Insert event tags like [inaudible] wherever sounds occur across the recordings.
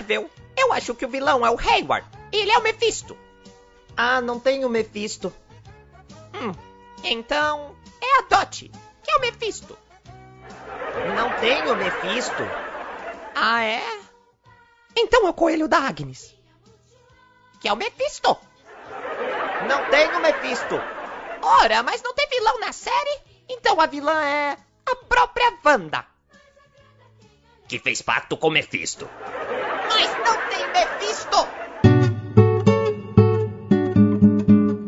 Marvel, eu acho que o vilão é o Hayward. Ele é o Mephisto. Ah, não tem o Mephisto. Hum, então é a Dot, que é o Mephisto. Não tem o Mephisto. Ah, é? Então é o coelho da Agnes, que é o Mephisto. Não tem o Mephisto. Ora, mas não tem vilão na série? Então a vilã é a própria Wanda. Que fez pacto com Mephisto. Mas não tem Mephisto!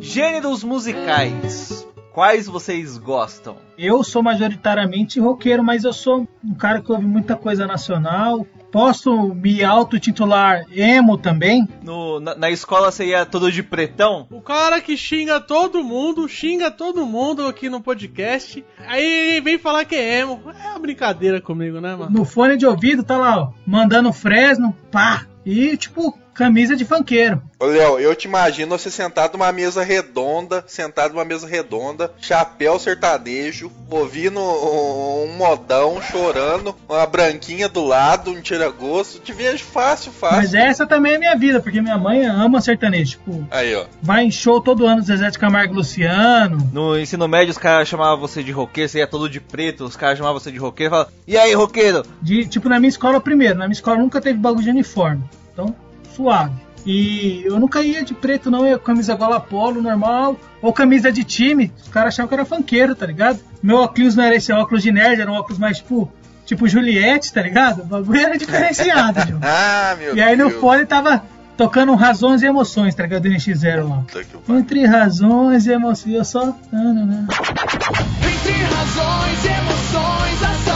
Gêneros musicais. Quais vocês gostam? Eu sou majoritariamente roqueiro, mas eu sou um cara que ouve muita coisa nacional. Posso me autotitular emo também? No, na, na escola você ia todo de pretão? O cara que xinga todo mundo, xinga todo mundo aqui no podcast. Aí ele vem falar que é emo. É uma brincadeira comigo, né, mano? No fone de ouvido tá lá, ó, mandando Fresno, pá. E tipo, camisa de funkeiro. Ô, Léo, eu te imagino você sentado numa mesa redonda, sentado numa mesa redonda, chapéu sertanejo, ouvindo um, um modão, chorando, uma branquinha do lado, um tira-gosto. Te vejo fácil, fácil. Mas essa também é minha vida, porque minha mãe ama sertanejo. Tipo, Aí, ó. vai em show todo ano do Zezé de Camargo e Luciano. No ensino médio os caras chamavam você de roqueiro, você ia todo de preto, os caras chamavam você de roqueiro e falavam, e aí, roqueiro? De, tipo, na minha escola primeiro. Na minha escola nunca teve bagulho de uniforme. Então, suave. E eu nunca ia de preto, não. Eu ia com camisa gola polo, normal. Ou camisa de time. Os caras achavam que era funkeiro, tá ligado? Meu óculos não era esse óculos de nerd, era um óculos mais tipo. Tipo Juliette, tá ligado? O bagulho era diferenciado, [laughs] João. Ah, meu E aí no Deus. fone tava tocando Razões e Emoções, tá ligado? Do NX0 lá. Entre razões e emoções, eu só. Não, não, não. Entre razões e emoções, a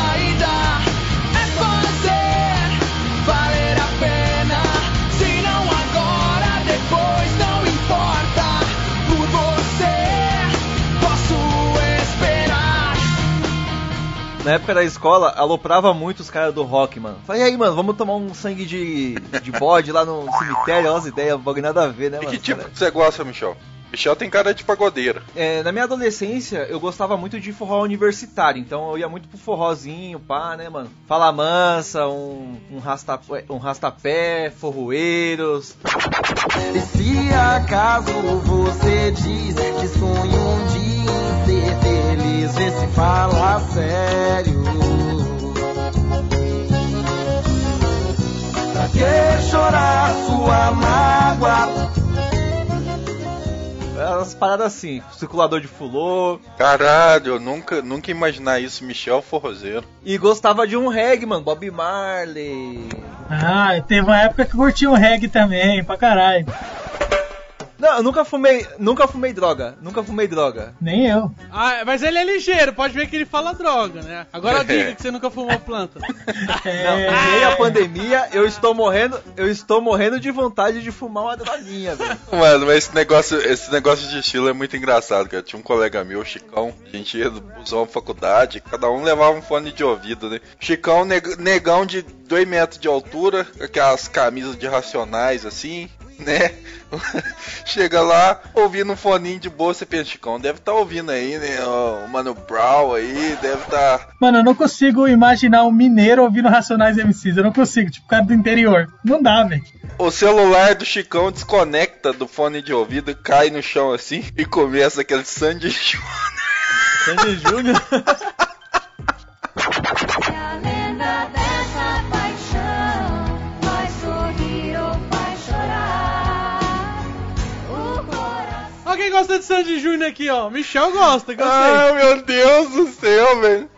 Na época da escola, aloprava muito os caras do rock, mano. Falei, e aí, mano, vamos tomar um sangue de, de bode lá no cemitério, olha as ideias, bagulho nada a ver, né, E mano? que tipo que você gosta, Michel? Michel tem cara de pagodeira. É, na minha adolescência, eu gostava muito de forró universitário, então eu ia muito pro forrozinho, pá, né, mano? Fala mansa, um, um, rasta, um rastapé, forroeiros. E se acaso você diz que sonha um dia vê se fala sério. Pra que chorar sua mágoa? As paradas assim, circulador de fulô. Caralho, eu nunca, nunca imaginar isso, Michel Forrozeiro. E gostava de um reggae, mano, Bob Marley. Ah, teve uma época que eu curti um reggae também, pra caralho. Não, eu nunca fumei, nunca fumei droga, nunca fumei droga. Nem eu. Ah, mas ele é ligeiro, pode ver que ele fala droga, né? Agora [laughs] diga que você nunca fumou planta. [laughs] Não, em meio à pandemia, eu estou morrendo, eu estou morrendo de vontade de fumar uma droguinha, velho. Mano, mas esse negócio, esse negócio de estilo é muito engraçado, cara. Tinha um colega meu, o Chicão, a gente ia usar uma faculdade, cada um levava um fone de ouvido, né? Chicão, neg- negão de 2 metros de altura, aquelas camisas de racionais assim, né? [laughs] Chega lá, ouvindo um foninho de boa, você pensa, Chicão, deve estar ouvindo aí, né? O Mano Brown aí, deve tá estar. [laughs] Mano, eu não consigo imaginar um mineiro ouvindo Racionais MCs. Eu não consigo, tipo, cara do interior. Não dá, velho. O celular do Chicão desconecta do fone de ouvido, cai no chão assim [laughs] e começa aquele Sandy Júnior. Sandy Júnior. Gosta de Sandy Júnior aqui, ó. Michel gosta, que eu Ah, meu Deus do céu, velho.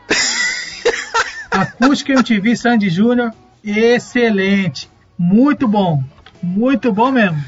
Acústica MTV Sandy Júnior, excelente. Muito bom. Muito bom mesmo.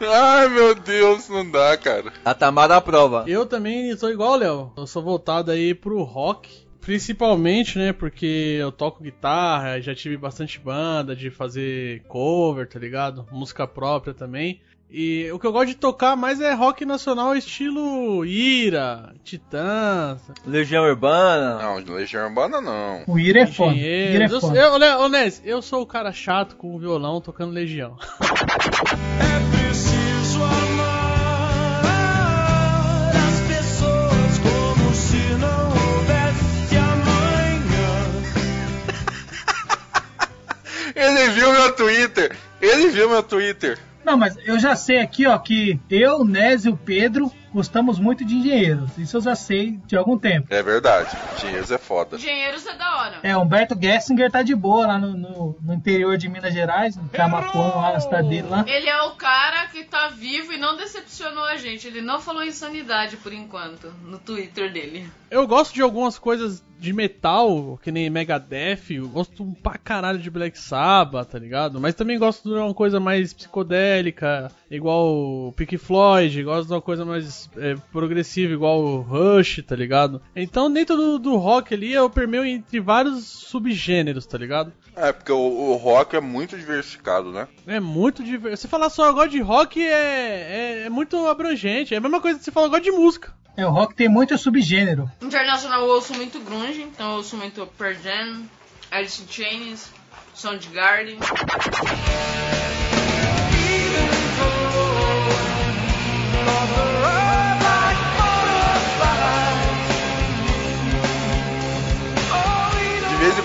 Ai, meu Deus, não dá, cara. A Tamara aprova. Eu também sou igual Léo. Eu sou voltado aí pro rock. Principalmente, né? Porque eu toco guitarra, já tive bastante banda de fazer cover, tá ligado? Música própria também. E o que eu gosto de tocar mais é rock nacional estilo Ira, Titãs, Legião Urbana. Não, Legião Urbana não. O Ira é foda. Ira é. Eu, foda. eu, Nes, eu sou o cara chato com o violão tocando Legião. [laughs] É preciso amar as pessoas como se não houvesse amanhã. Ele Ele viu meu Twitter. Ele viu meu Twitter. Não, mas eu já sei aqui, ó, que eu, Nés e o Pedro gostamos muito de engenheiros. Isso eu já sei de algum tempo. É verdade. Engenheiros é foda. Engenheiros é da hora. É, Humberto Gessinger tá de boa lá no, no, no interior de Minas Gerais, no Camapuã, lá na cidade dele lá. Ele é o cara que tá vivo e não decepcionou a gente. Ele não falou insanidade por enquanto no Twitter dele. Eu gosto de algumas coisas de metal, que nem Megadeth, eu gosto pra caralho de Black Sabbath, tá ligado? Mas também gosto de uma coisa mais psicodélica, igual Pink Floyd, gosto de uma coisa mais é, progressiva, igual o Rush, tá ligado? Então dentro do, do rock ali eu permeio entre vários subgêneros, tá ligado? É, porque o, o rock é muito diversificado, né? É muito diverso. Você falar só agora de rock é, é, é muito abrangente, é a mesma coisa que você falar agora de música. É, o rock tem muito subgênero. Internacional eu ouço muito grunge, então eu ouço muito Pearl Jam, Alice in Chains, Soundgarden. De vez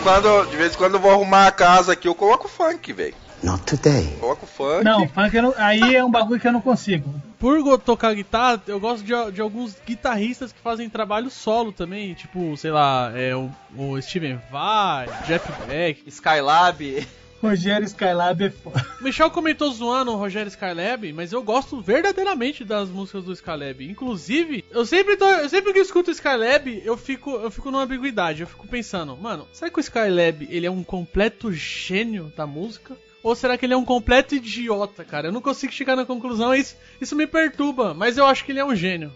quando, de vez em quando eu vou arrumar a casa aqui, eu coloco funk, velho. Not today. Coloco funk. Não, funk eu não- aí é um bagulho que eu não consigo. Por tocar guitarra, eu gosto de, de alguns guitarristas que fazem trabalho solo também, tipo, sei lá, é, o, o Steven Vai, Jeff Beck. Skylab. Rogério Skylab é foda. [laughs] O Michel comentou zoando o Rogério Skylab, mas eu gosto verdadeiramente das músicas do Skylab. Inclusive, eu sempre, tô, eu sempre que eu escuto o Skylab, eu fico, eu fico numa ambiguidade. Eu fico pensando, mano, será que o Skylab ele é um completo gênio da música? Ou será que ele é um completo idiota, cara? Eu não consigo chegar na conclusão, isso, isso me perturba, mas eu acho que ele é um gênio.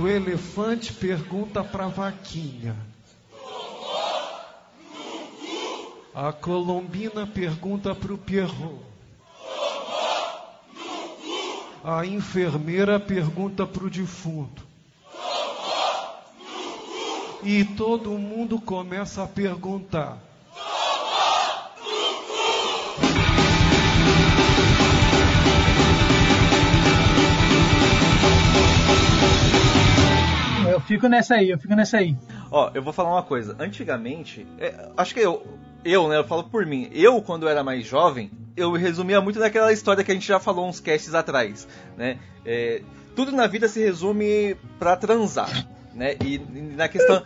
O elefante pergunta pra vaquinha. A colombina pergunta pro Pierrot. A enfermeira pergunta pro defunto. E todo mundo começa a perguntar. Eu fico nessa aí, eu fico nessa aí. Ó, eu vou falar uma coisa. Antigamente, é, acho que eu, eu, né, eu falo por mim. Eu, quando era mais jovem, eu resumia muito daquela história que a gente já falou uns casts atrás, né? É, tudo na vida se resume pra transar, né? E, e na questão...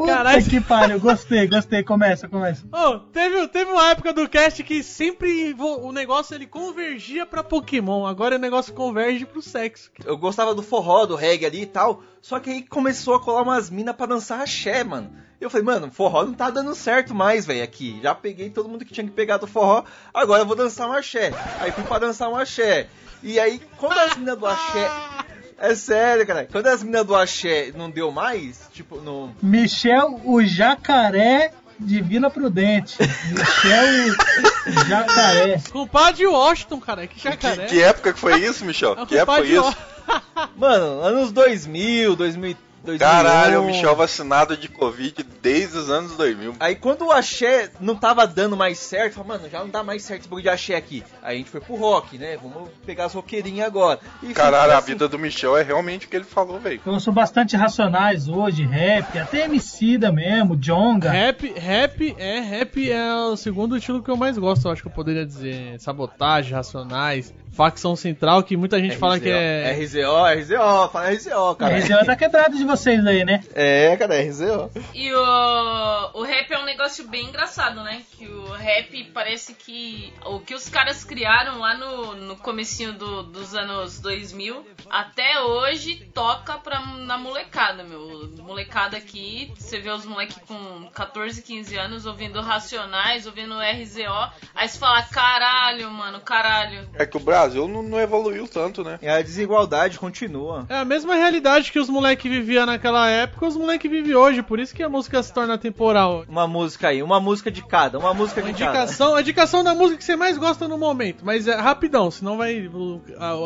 Puta Caralho. que pariu, gostei, gostei. Começa, começa. Oh, teve, teve uma época do cast que sempre o negócio ele convergia pra Pokémon, agora o negócio converge pro sexo. Eu gostava do forró, do reggae ali e tal. Só que aí começou a colar umas minas pra dançar axé, mano. Eu falei, mano, forró não tá dando certo mais, velho, aqui. Já peguei todo mundo que tinha que pegar do forró, agora eu vou dançar um axé. Aí fui pra dançar um axé. E aí, quando as minas do axé. É sério, cara. Quando as minas do axé não deu mais, tipo, no. Michel, o jacaré de Vila Prudente. Michel, o jacaré. Compadre Washington, cara, que Que, jacaré. que época que foi isso, Michel? É Que época foi isso? Mano, anos 2000, 2000. 2001. Caralho, o Michel vacinado de Covid desde os anos 2000. Aí quando o axé não tava dando mais certo, falei, mano, já não dá mais certo esse bagulho de axé aqui. Aí a gente foi pro rock, né? Vamos pegar as roqueirinhas agora. E Caralho, ficou a assim. vida do Michel é realmente o que ele falou, velho. Eu sou bastante racionais hoje, rap, até Emicida mesmo, Jonga. Rap, rap é rap é o segundo estilo que eu mais gosto, eu acho que eu poderia dizer. Sabotagem, racionais, facção central, que muita gente fala que é. RZO, RZO, fala RZO, cara. Região tá quebrado de vocês aí, né? É, cara, é RZO. E o, o rap é um negócio bem engraçado, né? Que o rap parece que o que os caras criaram lá no, no comecinho do- dos anos 2000 até hoje toca pra, na molecada, meu. Molecada aqui, você vê os moleques com 14, 15 anos ouvindo Racionais, ouvindo RZO, aí você fala, caralho, mano, caralho. É que o Brasil não, não evoluiu tanto, né? E a desigualdade continua. É a mesma realidade que os moleques viviam naquela época, os moleques vivem hoje, por isso que a música se torna temporal. Uma música aí, uma música de cada, uma música de cada. Indicação, a indicação da música que você mais gosta no momento, mas é rapidão, senão vai.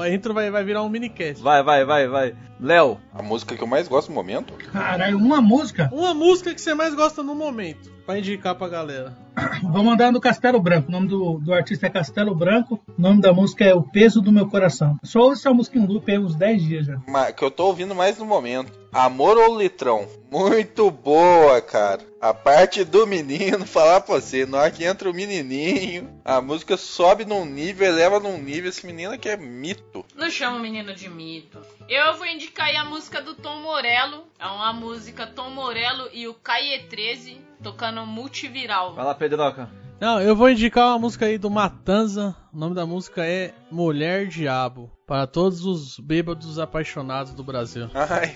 a intro vai, vai virar um minicast. Vai, vai, vai, vai. Léo. A música que eu mais gosto no momento? Caralho, uma música. Uma música que você mais gosta no momento, pra indicar pra galera. [coughs] Vamos andar no Castelo Branco. O nome do, do artista é Castelo Branco. O nome da música é O Peso do Meu Coração. Só ouço essa música em loop aí uns 10 dias já. Ma- que eu tô ouvindo mais no momento. Amor ou Litrão? Muito boa, cara. A parte do menino, [laughs] falar pra você, na hora que entra o menininho, a música sobe num nível, eleva num nível, esse menino aqui é mito. Não chama o menino de mito. Eu vou indicar aí a música do Tom Morello. É uma música Tom Morello e o Caie 13 tocando multiviral. Vai lá, Pedroca. Não, eu vou indicar uma música aí do Matanza. O nome da música é Mulher Diabo. Para todos os bêbados apaixonados do Brasil. Ai.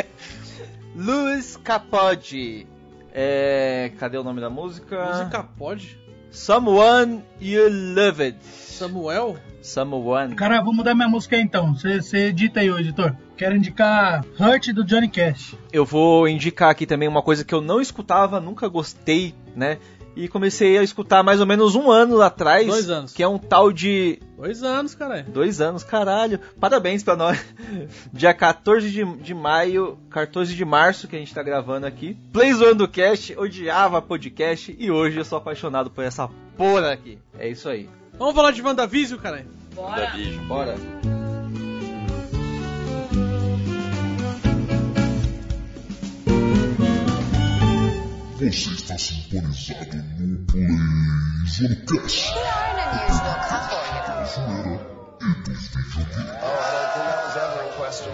[laughs] Luiz Capode. É. Cadê o nome da música? Música pode? Someone You Loved. Samuel? Someone. Cara, vou mudar minha música aí então. Você edita aí, ô editor. Quero indicar Hurt do Johnny Cash. Eu vou indicar aqui também uma coisa que eu não escutava, nunca gostei, né? E comecei a escutar mais ou menos um ano atrás. Dois anos. Que é um tal de. Dois anos, caralho. Dois anos, caralho. Parabéns pra nós. [laughs] Dia 14 de, de maio, 14 de março que a gente tá gravando aqui. Play Zoando Cast, odiava podcast e hoje eu sou apaixonado por essa porra aqui. É isso aí. Vamos falar de WandaVision, caralho. Bora. Bora. Você está sintonizado no We are an unusual couple, you know. Zoeira e dos videogames. Oh, I don't think that was ever in question.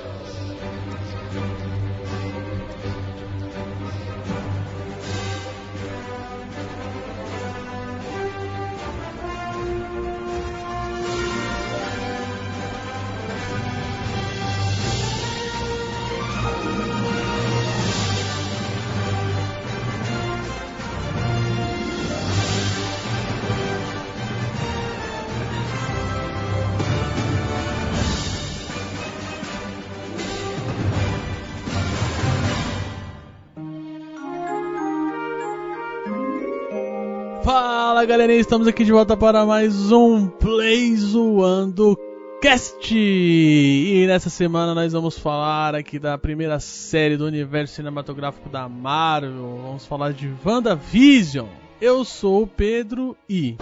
Fala galerinha, estamos aqui de volta para mais um Play Zoando Cast. E nessa semana nós vamos falar aqui da primeira série do universo cinematográfico da Marvel. Vamos falar de WandaVision. Eu sou o Pedro e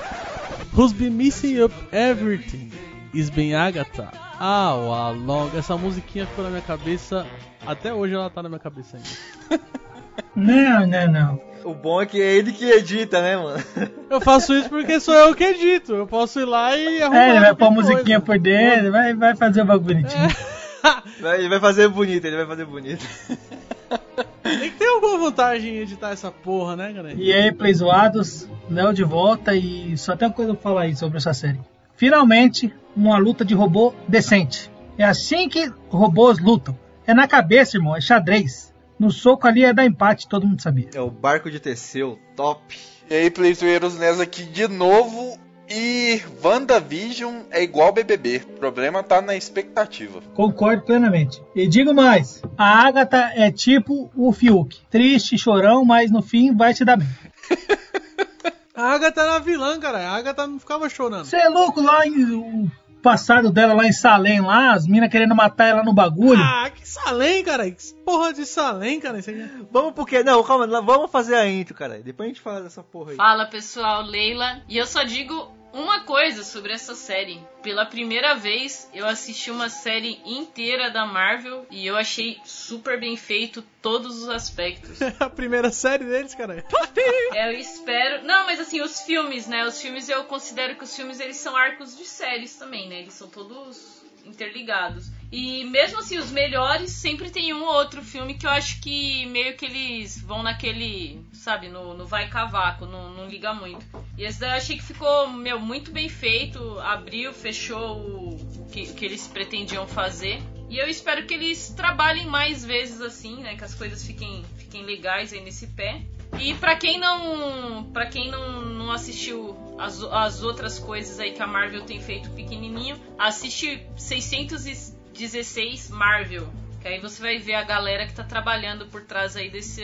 Who's been missing up everything? Is been Agatha. All along. Essa musiquinha ficou na minha cabeça. Até hoje ela tá na minha cabeça ainda. [laughs] Não, não, não. O bom é que é ele que edita, né, mano? Eu faço isso porque sou eu que edito. Eu posso ir lá e arrumar. É, ele vai pôr a musiquinha por dentro, vai, vai fazer o bagulho bonitinho. Vai- Ele vai fazer bonito, ele vai fazer bonito. Tem que ter alguma vantagem em editar essa porra, né, galera? E aí, Play Zoados, Léo de volta e só tem uma coisa pra falar aí sobre essa série. Finalmente, uma luta de robô decente. É assim que robôs lutam. É na cabeça, irmão, é xadrez. No soco ali é dar empate, todo mundo sabia. É o barco de Teseu, top. E aí, Playzoeiros Nes aqui de novo. E WandaVision é igual BBB. O problema tá na expectativa. Concordo plenamente. E digo mais, a Agatha é tipo o Fiuk. Triste, chorão, mas no fim vai se dar bem. [laughs] A Agatha era vilã, cara. A Agatha não ficava chorando. Você é louco lá em passado dela lá em Salem lá, as minas querendo matar ela no bagulho. Ah, que Salem, cara. Que porra de Salem, cara. Vamos porque. Não, calma, não, vamos fazer a intro, cara. Depois a gente fala dessa porra aí. Fala pessoal, Leila. E eu só digo uma coisa sobre essa série. Pela primeira vez eu assisti uma série inteira da Marvel e eu achei super bem feito todos os aspectos. É [laughs] a primeira série deles, cara. É, eu espero. Não, mas assim, os filmes, né? Os filmes eu considero que os filmes eles são arcos de séries também, né? Eles são todos interligados. E mesmo assim, os melhores sempre tem um ou outro filme que eu acho que meio que eles vão naquele, sabe, no, no vai cavaco, não, não liga muito. E esse daí eu achei que ficou, meu, muito bem feito, abriu, fechou o, que, que eles pretendiam fazer. E eu espero que eles trabalhem mais vezes assim, né? Que as coisas fiquem, fiquem legais aí nesse pé. E pra quem não, para quem não, não assistiu as, as outras coisas aí que a Marvel tem feito pequenininho, assiste 616 Marvel, que aí você vai ver a galera que tá trabalhando por trás aí desse,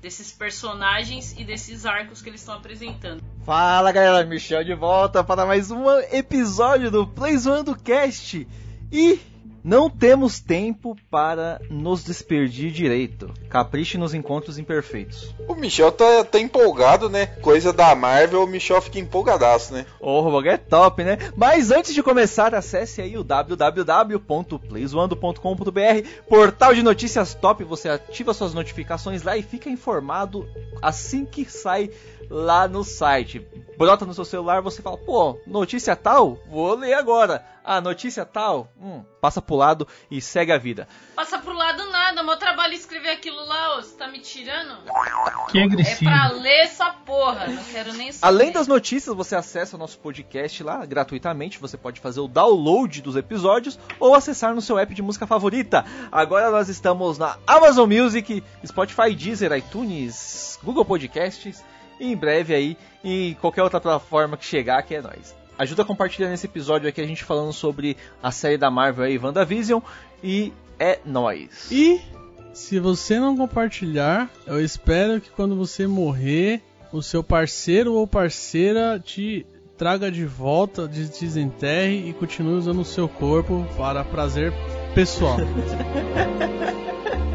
desses personagens e desses arcos que eles estão apresentando. Fala galera, Michel de volta para mais um episódio do Play Zoando Cast. E Não temos tempo para nos despedir direito. Capriche nos encontros imperfeitos. O Michel tá, tá empolgado, né? Coisa da Marvel, o Michel fica empolgadaço, né? O Robogão é top, né? Mas antes de começar, acesse aí o www.playzoando.com.br, portal de notícias top. Você ativa suas notificações lá e fica informado assim que sai lá no site. Brota no seu celular, você fala, pô, notícia tal? Vou ler agora. Ah, notícia tal? Hum, passa pro lado e segue a vida. Passa pro lado nada, meu trabalho é escrever aquilo lá, ô, você tá me tirando? Que É agressivo. pra ler essa porra, não quero nem saber. Além das notícias, você acessa o nosso podcast lá gratuitamente. Você pode fazer o download dos episódios ou acessar no seu app de música favorita. Agora nós estamos na Amazon Music, Spotify, Deezer, iTunes, Google Podcasts e em breve aí em qualquer outra plataforma que chegar, que é nós. Ajuda a compartilhar nesse episódio aqui a gente falando sobre a série da Marvel aí, WandaVision, e é nóis. E se você não compartilhar, eu espero que quando você morrer, o seu parceiro ou parceira te traga de volta, te desenterre e continue usando o seu corpo para prazer pessoal. [laughs]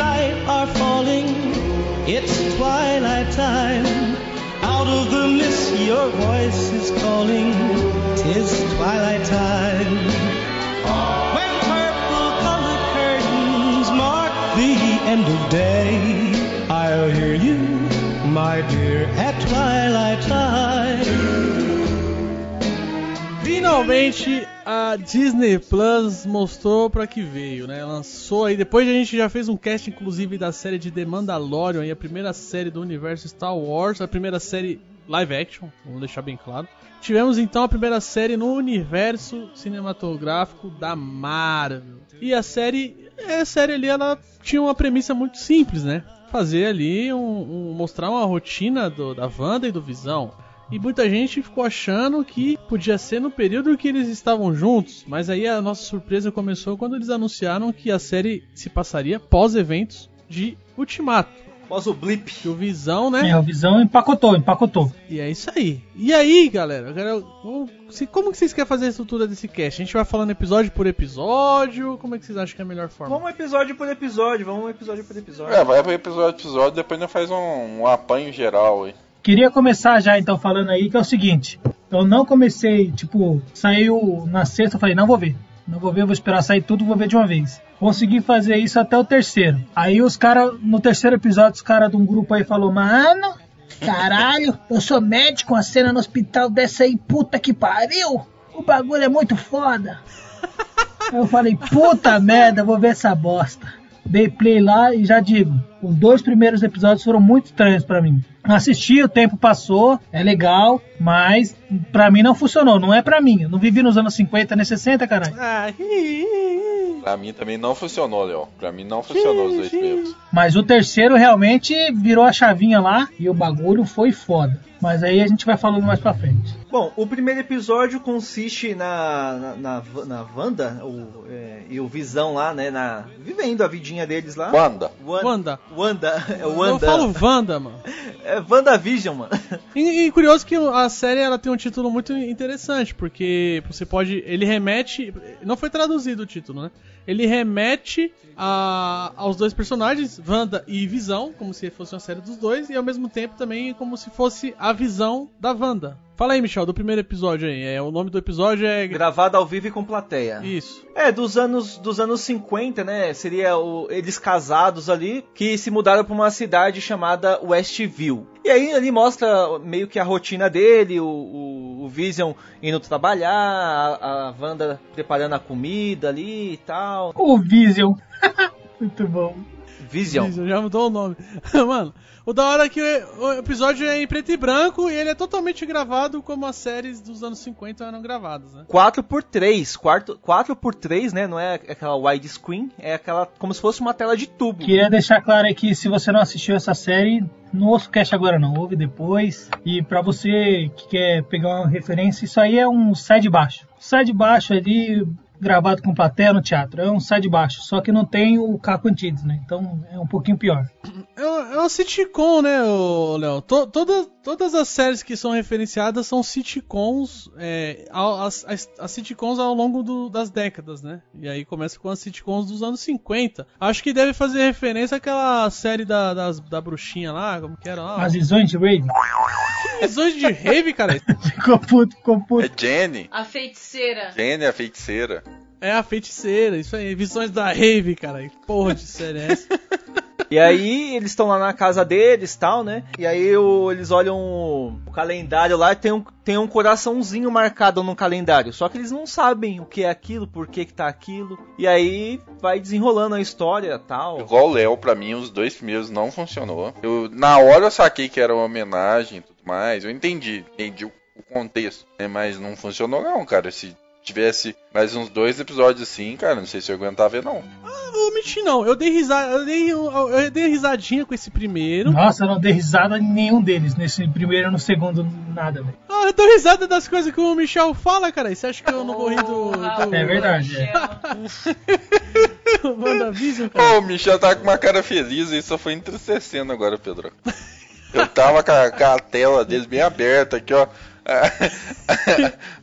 night are falling. It's twilight time. Out of the mist, your voice is calling. Tis twilight time. When purple colored curtains mark the end of day, I'll hear you, my dear, at twilight time. Finalmente a Disney Plus mostrou pra que veio, né? Lançou aí, depois a gente já fez um cast inclusive da série de The Mandalorian, a primeira série do universo Star Wars, a primeira série live action, vamos deixar bem claro. Tivemos então a primeira série no universo cinematográfico da Marvel. E a série, a série ali ela tinha uma premissa muito simples, né? Fazer ali um, um- mostrar uma rotina do- da Wanda e do Visão. E muita gente ficou achando que podia ser no período que eles estavam juntos, mas aí a nossa surpresa começou quando eles anunciaram que a série se passaria pós eventos de Ultimato. Pós o blip. Que o Visão, né? É, o Visão empacotou, empacotou. E é isso aí. E aí, galera, se- como que vocês querem fazer a estrutura desse cast? A gente vai falando episódio por episódio? Como é que vocês acham que é a melhor forma? Vamos episódio por episódio, vamos episódio por episódio. É, vai pro episódio episódio, depois nós faz um, um apanho geral aí. Queria começar já então falando aí que é o seguinte. Eu não comecei, tipo, saiu na sexta, eu falei, não vou ver. Não vou ver, vou esperar sair tudo, vou ver de uma vez. Consegui fazer isso até o terceiro. Aí os caras, no terceiro episódio, os caras de um grupo aí falou, mano, caralho, eu sou médico, uma cena no hospital dessa aí, puta que pariu. O bagulho é muito foda. [laughs] Eu falei, puta merda, vou ver essa bosta. Dei play lá e já digo, os dois primeiros episódios foram muito estranhos pra mim. Assisti, o tempo passou, é legal, mas pra mim não funcionou, não é pra mim. Eu não vivi nos anos 50 nem 60, caralho. Ah, [laughs] Pra mim também não funcionou, Léo. Pra mim não funcionou os dois primeiros. Mas o terceiro realmente virou a chavinha lá e o bagulho foi foda. Mas aí a gente vai falando mais pra frente. Bom, o primeiro episódio consiste na, na, na, na Wanda o, é, e o Visão lá, né? Na, vivendo a vidinha deles lá. Wanda. Wanda. Wanda. É Eu Wanda. falo Wanda, mano. [laughs] É WandaVision, mano. [laughs] E, e curioso que a série ela tem um título muito interessante, porque você pode. Ele remete. Não foi traduzido o título, né? Ele remete a, aos dois personagens, Wanda e Visão, como se fosse uma série dos dois, e ao mesmo tempo também como se fosse a visão da Wanda. Fala aí, Michel, do primeiro episódio aí. É, o nome do episódio é. Gravado ao vivo e com plateia. Isso. É, dos anos, dos anos 50, né? Seria o- eles casados ali, que se mudaram pra uma cidade chamada Westview. E aí ali mostra meio que a rotina dele, o, o, o Vision indo trabalhar, a, a Wanda preparando a comida ali e tal. O Vision. [laughs] muito bom. Vision. Vision, já mudou o nome. [laughs] Mano, o da hora é que o episódio é em preto e branco e ele é totalmente gravado como as séries dos anos 50 eram gravadas, né? 4x3, 4, 4x3, né? Não é aquela widescreen, é aquela como se fosse uma tela de tubo. Queria deixar claro aí que se você não assistiu essa série, não ouça o cast agora não, ouve depois. E pra você que quer pegar uma referência, isso aí é um sai de baixo. Sai de baixo ali, gravado com plateia no teatro. É um sai de baixo, só que não tem o Caco Antides, né? Então é um pouquinho pior. É uma, é uma sitcom, né, Léo? To- toda- todas as séries que são referenciadas são sitcoms, é, as, as, as sitcoms ao longo do- das décadas, né? E aí começa com as sitcoms dos anos 50. Acho que deve fazer referência àquela série da, das- da bruxinha lá, como que era? lá? As visões de Raven. Visões de Rave, cara. [laughs] ficou puto, ficou puto. É Jenny. A feiticeira. Jenny, a feiticeira. É a feiticeira, isso aí. Visões da Rave, cara. Que porra de série é essa? E aí eles estão lá na casa deles tal, né? E aí o- eles olham o, o calendário lá e tem um, tem um coraçãozinho marcado no calendário. Só que eles não sabem o que é aquilo, por que, que tá aquilo. E aí vai desenrolando a história tal. Igual o Léo, pra mim, os dois primeiros não funcionou. Eu, na hora eu saquei que era uma homenagem e tudo mais. Eu entendi, entendi o, o contexto. né? Mas não funcionou não, cara. Se tivesse mais uns dois episódios assim, cara, não sei se eu aguentava ver não. Não vou mentir, não. Eu dei risada, eu dei, eu dei risadinha com esse primeiro. Nossa, eu não dei risada em nenhum deles, nesse primeiro e no segundo, nada, velho. Ah, eu dou risada das coisas que o Michel fala, cara. E Você acha que eu não vou rir do. do... É verdade, é. [laughs] WandaVision, Ô, cara. o Michel tá com uma cara feliz e só foi entristecendo agora, Pedro. Eu tava com a, com a tela dele bem aberta aqui, ó. A,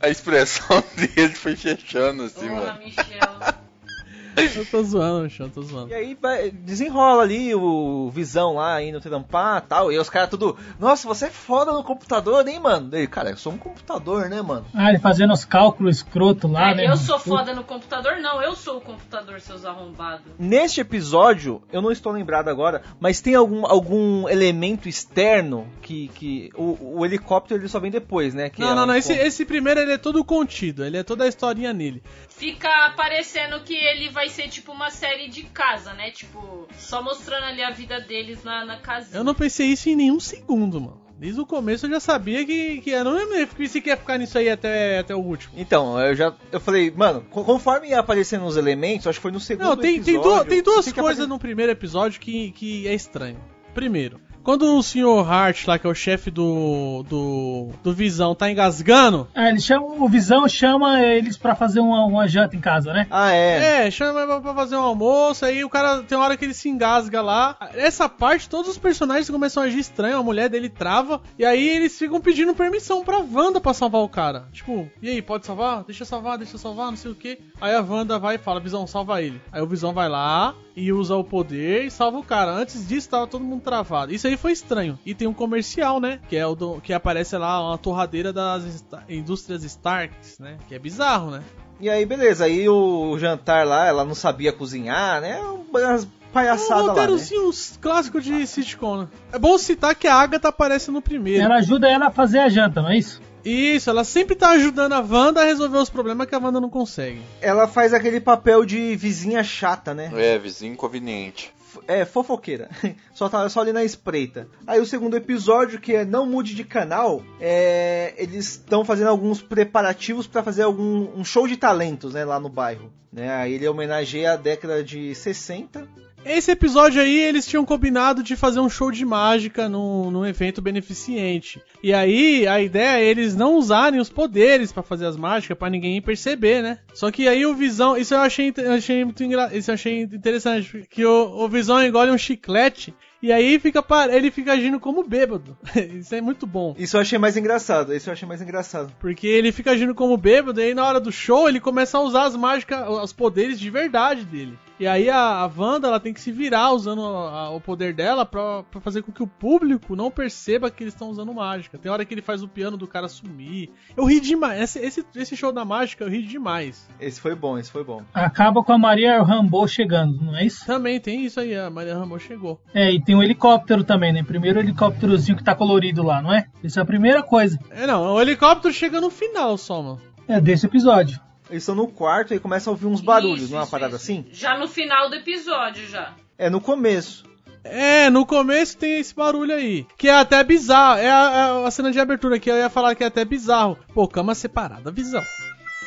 [laughs] a expressão [laughs] dele foi fechando assim, mano. Michel. Eu tô zoando, eu tô zoando. E aí vai- desenrola ali o Visão lá indo trampar tal. E os caras tudo. Nossa, você é foda no computador, hein, mano? Ele, cara, eu sou um computador, né, mano? Ah, ele fazendo os cálculos escroto lá, né? eu sou foda no computador? Não, eu sou o computador, seus arrombados. Neste episódio, eu não estou lembrado agora, mas tem algum, algum elemento externo que. que o, o helicóptero ele só vem depois, né? Que Não, é não, um não. Esse, esse primeiro ele é todo contido. Ele é toda a historinha nele. Fica parecendo que ele vai ser tipo uma série de casa, né? Tipo, só mostrando ali a vida deles na, na casinha. Eu não pensei isso em nenhum segundo, mano. Desde o começo eu já sabia que, que eu não pensei que ia ficar nisso aí até, até o último. Então, eu já. Eu falei, mano, co- conforme ia aparecendo os elementos, acho que foi no segundo Não, tem, tem, episódio. du- tem duas sei que coisas apare- no primeiro episódio que, que é estranho. Primeiro, quando o Sr. Hart, lá que é o chefe do, do, do Visão, tá engasgando. Ah, ele chama, o Visão chama eles pra fazer uma, uma janta em casa, né? Ah, é. É, chama pra- pra fazer um almoço, aí o cara tem uma hora que ele se engasga lá. Essa parte, todos os personagens começam a agir estranho, a mulher dele trava, e aí eles ficam pedindo permissão pra Wanda pra salvar o cara. Tipo, e aí, pode salvar? Deixa eu salvar, deixa eu salvar, não sei o que. Aí a Wanda vai e fala, Visão, salva ele. Aí o Visão vai lá e usa o poder e salva o cara. Antes disso, tava todo mundo travado. Isso aí foi estranho. E tem um comercial, né? Que é o do, que aparece lá uma torradeira das indústrias Starks, né? Que é bizarro, né? E aí, beleza. Aí o jantar lá, ela não sabia cozinhar, né? Umas palhaçadas um lá, né? roteirozinho clássico de sitcom, né? É bom citar que a Agatha aparece no primeiro. Ela ajuda ela a fazer a janta, não é isso? Isso, ela sempre tá ajudando a Wanda a resolver os problemas que a Wanda não consegue. Ela faz aquele papel de vizinha chata, né? É, vizinho inconveniente. É, fofoqueira. [laughs] Só tá só ali na espreita. Aí o segundo episódio, que é Não Mude de Canal, é, eles estão fazendo alguns preparativos pra fazer algum um show de talentos, né, lá no bairro. Né? Aí ele homenageia a década de 60. Esse episódio aí, eles tinham combinado de fazer um show de mágica num, num evento beneficente. E aí, a ideia é eles não usarem os poderes pra fazer as mágicas, pra ninguém perceber, né? Só que aí o Visão, isso eu achei, eu achei muito engra, isso eu achei interessante, que o, o Visão engole um chiclete e aí fica ele fica agindo como bêbado. [laughs] isso é muito bom. Isso eu achei mais engraçado. Isso eu achei mais engraçado. Porque ele fica agindo como bêbado, e aí na hora do show ele começa a usar as mágicas, os poderes de verdade dele. E aí a, a Wanda ela tem que se virar usando a- a- o poder dela pra, pra fazer com que o público não perceba que eles estão usando mágica. Tem hora que ele faz o piano do cara sumir. Eu ri demais. Esse, esse, esse show da mágica eu ri demais. Esse foi bom, esse foi bom. Acaba com a Maria Rambo chegando, não é isso? Também tem isso aí, a Maria Rambo chegou. É, e tem um helicóptero também, né? Primeiro helicópterozinho que tá colorido lá, não é? Isso é a primeira coisa. É não, o helicóptero chega no final só, mano. É desse episódio. Eles estão no quarto e começam a ouvir uns barulhos, Isso, não é uma isso, parada isso. assim? Já no final do episódio, já. É no começo. É, no começo tem esse barulho aí. Que é até bizarro. É a, é a cena de abertura que eu ia falar que é até bizarro. Pô, cama separada, visão.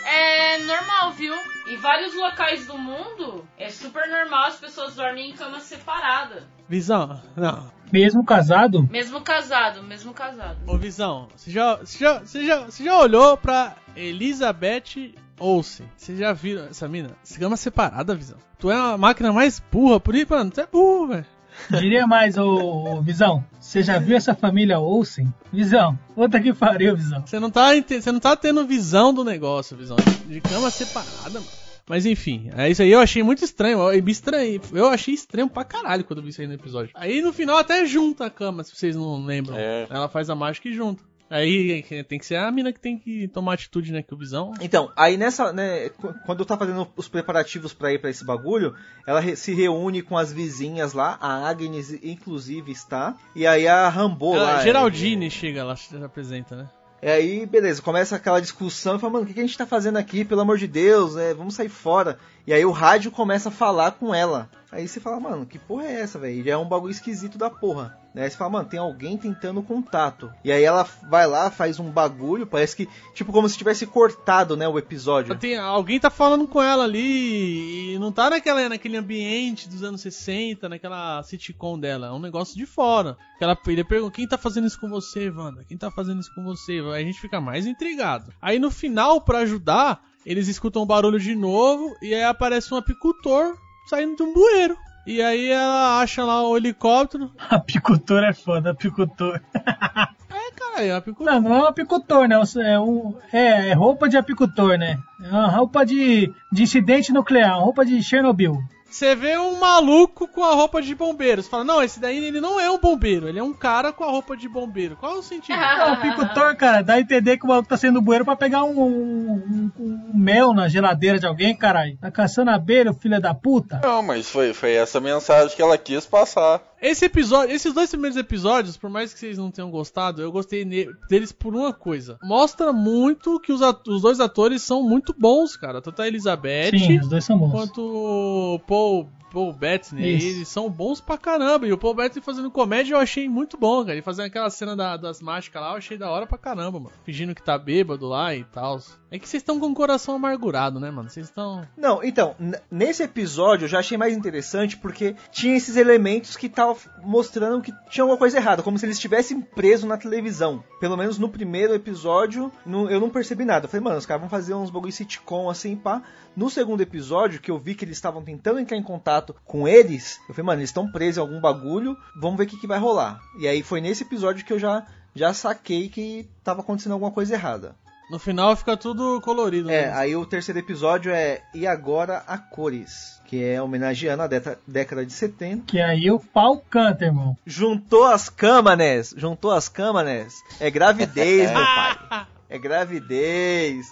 É normal, viu? Em vários locais do mundo, é super normal as pessoas dormem em cama separada. Visão, não. Mesmo casado? Mesmo casado, mesmo casado. Ô, Visão, você já, você já, você já, você já olhou pra Elizabeth Olsen? Você já viu essa mina? Se cama separada, Visão. Tu é a máquina mais burra, por isso, mano, tu é burro, velho. [laughs] Diria mais, ô, ô, Visão, você já viu essa família Olsen? Visão, puta que pariu, Visão. Você não tá, você não tá tendo visão do negócio, visão. De cama separada, mano. Mas enfim, é isso aí eu achei muito estranho. Eu me estranhei. Eu achei estranho pra caralho quando eu vi isso aí no episódio. Aí no final até junta a cama, se vocês não lembram. É. Ela faz a mágica e junta. Aí tem que ser a mina que tem que tomar atitude, né? Que o visão. Então, aí nessa, né, qu- quando tá fazendo os preparativos pra ir pra esse bagulho, ela se reúne com as vizinhas lá, a Agnes inclusive está, e aí a Rambo Ela- lá. Geraldine chega lá, se apresenta, né? E aí, beleza, começa aquela discussão, fala, mano, o que que a gente tá fazendo aqui, pelo amor de Deus, né, vamos sair fora. E aí o rádio começa a falar com ela. Aí você fala, mano, que porra é essa, velho? Já é um bagulho esquisito da porra. Né? Você fala, mano, tem alguém tentando contato. E aí ela vai lá, faz um bagulho, parece que, tipo, como se tivesse cortado, né, o episódio. Tem, alguém tá falando com ela ali e não tá naquela, naquele ambiente dos anos 60, naquela sitcom dela. É um negócio de fora. Que ela, ele pergunta, quem tá fazendo isso com você, Wanda? Quem tá fazendo isso com você? Aí a gente fica mais intrigado. Aí no final, pra ajudar, eles escutam um barulho de novo e aí aparece um apicultor saindo de um bueiro. E aí ela acha lá o helicóptero. Apicultor é foda, apicultor. [laughs] É, cara, é apicultor. Não, não é um apicultor, né? É, um, é, é roupa de apicultor, né? É uma roupa de, de incidente nuclear, uma roupa de Chernobyl. Você vê um maluco com a roupa de bombeiro. Você fala, não, esse daí ele não é um bombeiro, ele é um cara com a roupa de bombeiro. Qual é o sentido? É um apicultor, cara. Dá a entender que o maluco tá saindo do bueiro pra pegar um, um- um mel na geladeira de alguém, caralho. Tá caçando abelha, filha da puta. Não, mas foi, foi essa mensagem que ela quis passar. Esse episódio, esses dois primeiros episódios, por mais que vocês não tenham gostado, eu gostei deles por uma coisa. Mostra muito que os, os dois atores são muito bons, cara. Tanto a Elizabeth Sim, os dois são bons. quanto o Paul, whole Paul Bettany. Isso. Eles são bons pra caramba. E o Paul Bettany fazendo comédia eu achei muito bom, cara. Ele fazendo aquela cena da- das mágicas lá, eu achei da hora pra caramba, mano. Fingindo que tá bêbado lá e tal. É que vocês estão com o coração amargurado, né, mano? Vocês estão. Não, então, nesse episódio eu já achei mais interessante porque tinha esses elementos que estavam mostrando que tinha alguma coisa errada, como se eles estivessem presos na televisão. Pelo menos no primeiro episódio, nu- eu não percebi nada. Eu falei, mano, os caras vão fazer uns bagulho sitcom assim, pá. No segundo episódio, que eu vi que eles estavam tentando entrar em contato com eles, eu falei, mano, eles estão presos em algum bagulho, vamos ver o que, que vai rolar. E aí foi nesse episódio que eu já, já saquei que tava acontecendo alguma coisa errada. No final fica tudo colorido. É, né? aí o terceiro episódio é E Agora a Cores, que é homenageando a década, década de 70. Que aí o pau canta, irmão. Juntou as câmaras, juntou as câmaras. É gravidez, [laughs] meu pai. É gravidez.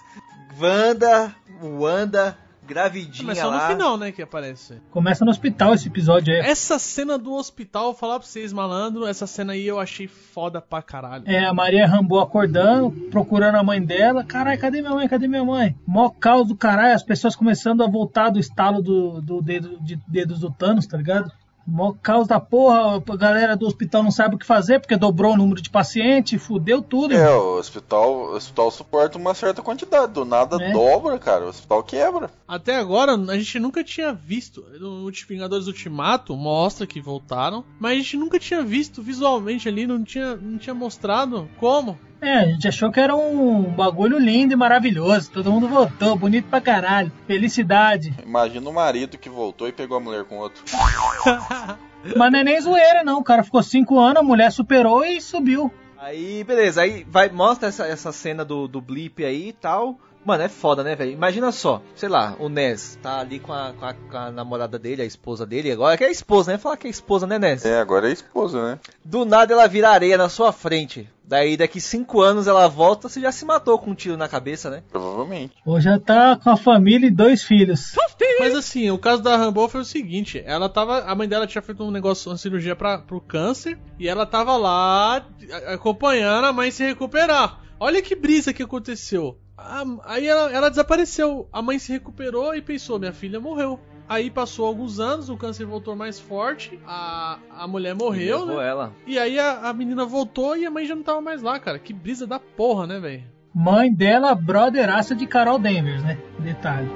Wanda, Wanda, gravidinha Mas só lá. no final, né, que aparece. Começa no hospital esse episódio aí. Essa cena do hospital, vou falar pra vocês, malandro, essa cena aí eu achei foda pra caralho. É, a Maria Rambo acordando, procurando a mãe dela. Caralho, cadê minha mãe? Cadê minha mãe? Mó caos do caralho, as pessoas começando a voltar do estalo do, do dedo, de dedos do Thanos, tá ligado? Mó caos da porra, a galera do hospital não sabe o que fazer porque dobrou o número de paciente, fudeu tudo. É, o hospital, o hospital suporta uma certa quantidade. Do nada É. dobra, cara. O hospital quebra. Até agora, a gente nunca tinha visto. No Vingadores Ultimato mostra que voltaram, mas a gente nunca tinha visto visualmente ali, não tinha, não tinha mostrado como. É, a gente achou que era um bagulho lindo e maravilhoso. Todo mundo voltou, bonito pra caralho. Felicidade. Imagina o marido que voltou e pegou a mulher com outro. [laughs] Mas não é nem zoeira, não. O cara ficou cinco anos, a mulher superou e subiu. Aí, beleza, aí vai, mostra essa, essa cena do, do blip aí e tal. Mano, é foda, né, velho? Imagina só, sei lá, o Ness tá ali com a, com, a, com a namorada dele, a esposa dele, agora que é a esposa, né? Falar que é a esposa, né, Ness? É, agora é a esposa, né? Do nada ela vira areia na sua frente. Daí daqui cinco anos ela volta, você já se matou com um tiro na cabeça, né? Provavelmente. Ou já tá com a família e dois filhos. Mas assim, o caso da Rambo foi o seguinte: ela tava. A mãe dela tinha feito um negócio, uma cirurgia pra, pro câncer, e ela tava lá acompanhando a mãe se recuperar. Olha que brisa que aconteceu. A- aí ela, ela desapareceu. A mãe se recuperou e pensou: minha filha morreu. Aí passou alguns anos, o câncer voltou mais forte, a, a mulher morreu, né? ela. E aí a, a menina voltou e a mãe já não tava mais lá, cara. Que brisa da porra, né, velho? Mãe dela, brotheraça de Carol Danvers, né? Detalhe.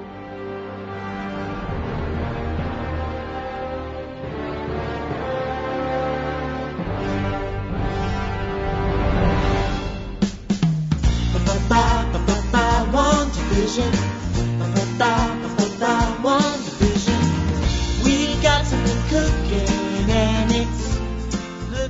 One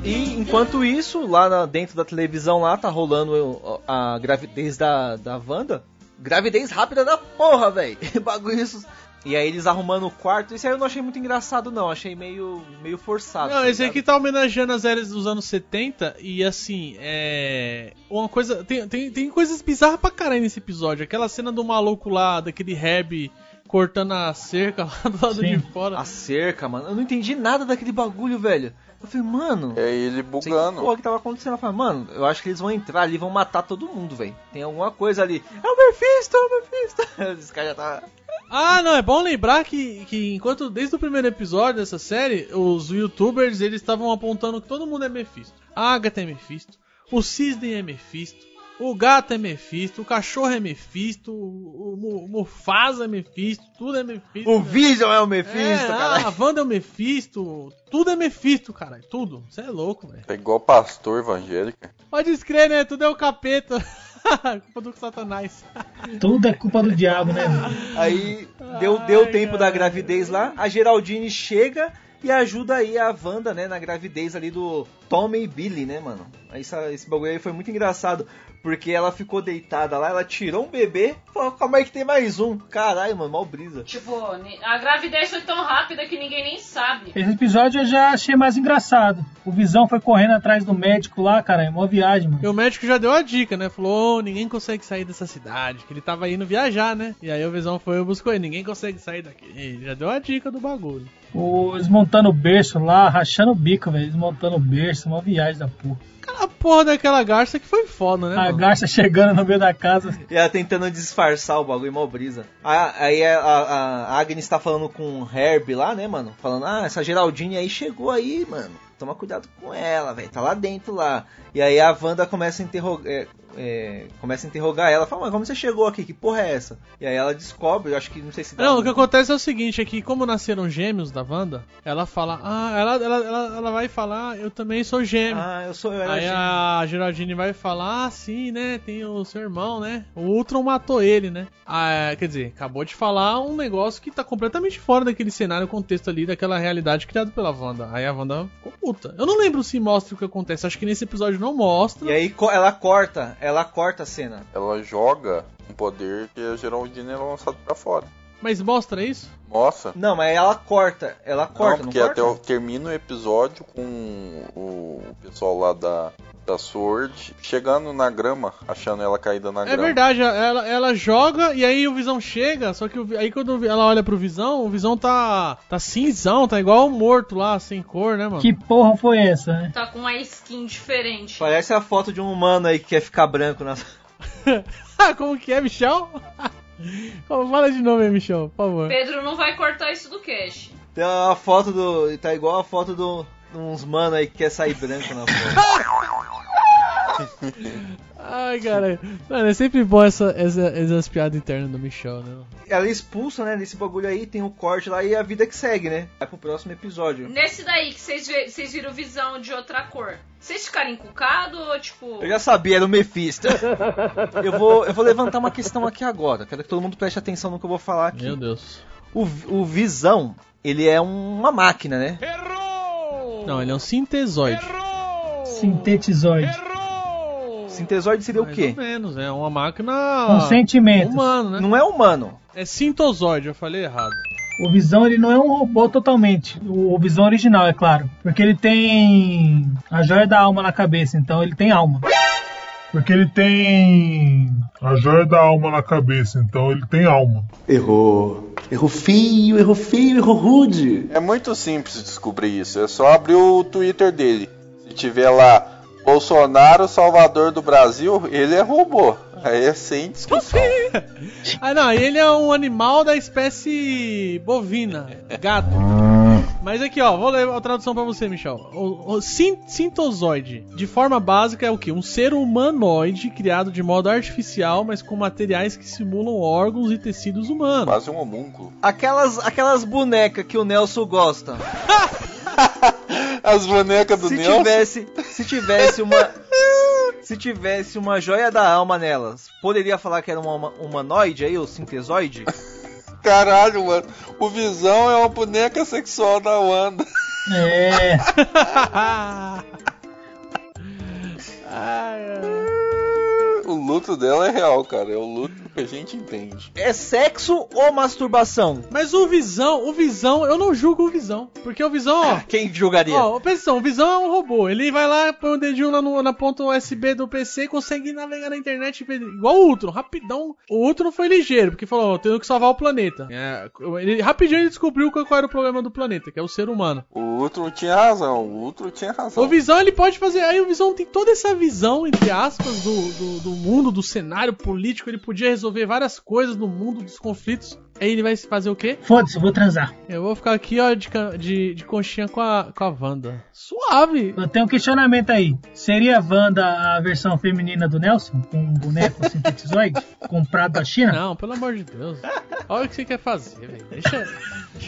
E enquanto isso, lá na- dentro da televisão lá, tá rolando a gravidez da, da Wanda. Gravidez rápida da porra, velho. [laughs] Bagulho isso. E aí eles arrumando o quarto. Isso aí eu não achei muito engraçado, não. Achei meio, meio forçado. Não, tá esse aqui tá homenageando as séries dos anos 70 e assim, é. Uma coisa. Tem, tem, tem coisas bizarras pra caralho nesse episódio. Aquela cena do maluco lá, daquele Herb cortando a cerca [laughs] lá do lado Sim. de fora. A cerca, mano. Eu não entendi nada daquele bagulho, velho. Eu falei, mano. É ele bugando. O que tava acontecendo? Eu falei, mano, eu acho que eles vão entrar ali e vão matar todo mundo, velho. Tem alguma coisa ali. É o Mephisto, é o Mephisto. [laughs] Esse cara já tá. Ah, não, é bom lembrar que, que enquanto desde o primeiro episódio dessa série, os youtubers eles estavam apontando que todo mundo é Mephisto. A Agatha é Mephisto, o Cisne é Mephisto, o gato é Mephisto, o cachorro é Mephisto, o, o Mu- Mufasa é Mephisto, tudo é Mephisto. O Vision é o Mephisto, é, caralho. A Wanda é o Mephisto, tudo é Mephisto, cara, tudo. Você é louco, velho. É igual pastor evangélico. Pode escrever, né? Tudo é o capeta. [laughs] Culpa do satanás. Tudo é culpa do diabo, né? Aí deu, deu tempo da gravidez lá, a Geraldine chega e ajuda aí a Wanda, né, na gravidez ali do Tommy e Billy, né, mano? Aí essa- esse bagulho aí foi muito engraçado, porque ela ficou deitada lá, ela tirou um bebê, falou, calma aí que tem mais um. Caralho, mano, mal brisa. Tipo, a gravidez foi tão rápida que ninguém nem sabe. Esse episódio eu já achei mais engraçado. O Visão foi correndo atrás do médico lá, cara. É mó viagem, mano. E o médico já deu a dica, né? Falou, "Ô, ninguém consegue sair dessa cidade, que ele tava indo viajar, né? E aí o Visão foi e buscou ele, ninguém consegue sair daqui. E já deu a dica do bagulho. O, eles montando o berço lá, rachando o bico, velho. Eles montando o berço, uma viagem da porra. A porra daquela garça que foi foda, né? A mano? garça chegando no meio da casa. E ela tentando disfarçar o bagulho, mal brisa. Aí a, a, a Agnes tá falando com o Herb lá, né, mano? Falando, ah, essa Geraldine aí chegou aí, mano. Toma cuidado com ela, velho. Tá lá dentro lá. E aí a Wanda começa a interrogar. é, é, começa a interrogar ela, fala, mas como você chegou aqui? Que porra é essa? E aí ela descobre, eu acho que não sei se dá Não, um- o que acontece é o seguinte, é que como nasceram gêmeos da Wanda, ela fala, ah, ela, ela, ela, ela vai falar, eu também sou gêmeo. Ah, eu sou eu Aí gêmeo. a Geraldine vai falar, ah, sim, né? Tem o seu irmão, né? O Ultron matou ele, né? Ah, quer dizer, acabou de falar um negócio que tá completamente fora daquele cenário, contexto ali, daquela realidade criada pela Wanda. Aí a Wanda ficou puta. Eu não lembro se mostra o que acontece, acho que nesse episódio não mostra. E aí ela corta, ela corta a cena. Ela joga um poder que a Geraldine é lançado pra fora. Mas mostra isso? Nossa. Não, mas ela corta, ela corta, não, não, porque corta? até o, termina o episódio com o, pessoal lá da, da Sword chegando na grama, achando ela caída na É grama. verdade, ela, ela joga e aí o Visão chega, só que o aí quando ela olha pro Visão, o Visão tá tá cinzão, tá igual morto lá, sem cor, né, mano? Que porra foi essa, né? Tá com uma skin diferente. Parece a foto de um humano aí que quer ficar branco na. [laughs] [laughs] Como que é, Michel? Como- Fala de novo aí, Michel, por favor. Pedro não vai cortar isso do cash. Tem uma foto do. Tá igual a foto do. de Uns mano aí que quer sair branco na foto. [laughs] Ai, cara. Mano, é sempre bom essa, essa, essas piadas internas do Michel, né? Ela é expulsa, né? Nesse bagulho aí, tem o corte lá e a vida que segue, né? Vai pro próximo episódio. Nesse daí que vocês viram visão de outra cor, vocês ficaram encucados ou tipo. Eu já sabia, era o Mephisto. eu, vou, eu vou levantar uma questão aqui agora. Quero que todo mundo preste atenção no que eu vou falar aqui. Meu Deus. O, o Visão, ele é uma máquina, né? Não, ele é um sintesoide. Sintetizoide. Sintesoide seria o Mais quê? ou menos, é uma máquina. Com sentimentos. Humano, né? Não é humano. É sintozoide, eu falei errado. O Visão ele não é um robô totalmente. O Visão original, é claro. Porque ele tem a joia da alma na cabeça, então ele tem alma. Porque ele tem a joia da alma na cabeça, então ele tem alma. Errou. Errou feio, errou feio, errou rude. É muito simples descobrir isso. É só abrir o Twitter dele. Se tiver lá Bolsonaro, Salvador do Brasil, ele é robô. Aí é sem discussão. [laughs] Ah, não, ele é um animal da espécie bovina, gado. Mas aqui, ó, vou ler a tradução pra você, Michel. O, o sin- sintozoide, de forma básica, é o quê? Um ser humanoide criado de modo artificial, mas com materiais que simulam órgãos e tecidos humanos. Quase um homúnculo. Aquelas, aquelas bonecas que o Nelson gosta. [laughs] As bonecas do se Nelson. tivesse, se tivesse uma, [laughs] se tivesse uma joia da alma nelas, poderia falar que era uma humanoide aí, o sintezoide? Caralho, mano. O Visão é uma boneca sexual da Wanda. É. [laughs] [laughs] [laughs] O luto dela é real, cara. É o luto que a gente entende. É sexo ou masturbação? Mas o Visão, o Visão, eu não julgo o Visão. Porque o Visão, ó. Quem julgaria? Ó, atenção, o Visão é um robô. Ele vai lá, põe o dedinho lá no- na ponta USB do PC e consegue navegar na internet igual o Ultron, rapidão. O Ultron foi ligeiro, porque falou, ó, tenho que salvar o planeta. É, ele, rapidinho ele descobriu qual, qual era o problema do planeta, que é o ser humano. O Ultron tinha razão. O Ultron tinha razão. O Visão ele pode fazer. Aí o Visão tem toda essa visão, entre aspas, do, do, do mundo, do cenário político. Ele podia resolver várias coisas no mundo dos conflitos. Aí ele vai fazer o quê? Foda-se, eu vou transar. Eu vou ficar aqui, ó, de, de, de conchinha com a, com a Wanda. Suave! Eu tenho um questionamento aí. Seria a Wanda a versão feminina do Nelson? Com um boneco sintetizoide? [laughs] comprado da China? Não, pelo amor de Deus. Olha o que você quer fazer, velho. Deixa.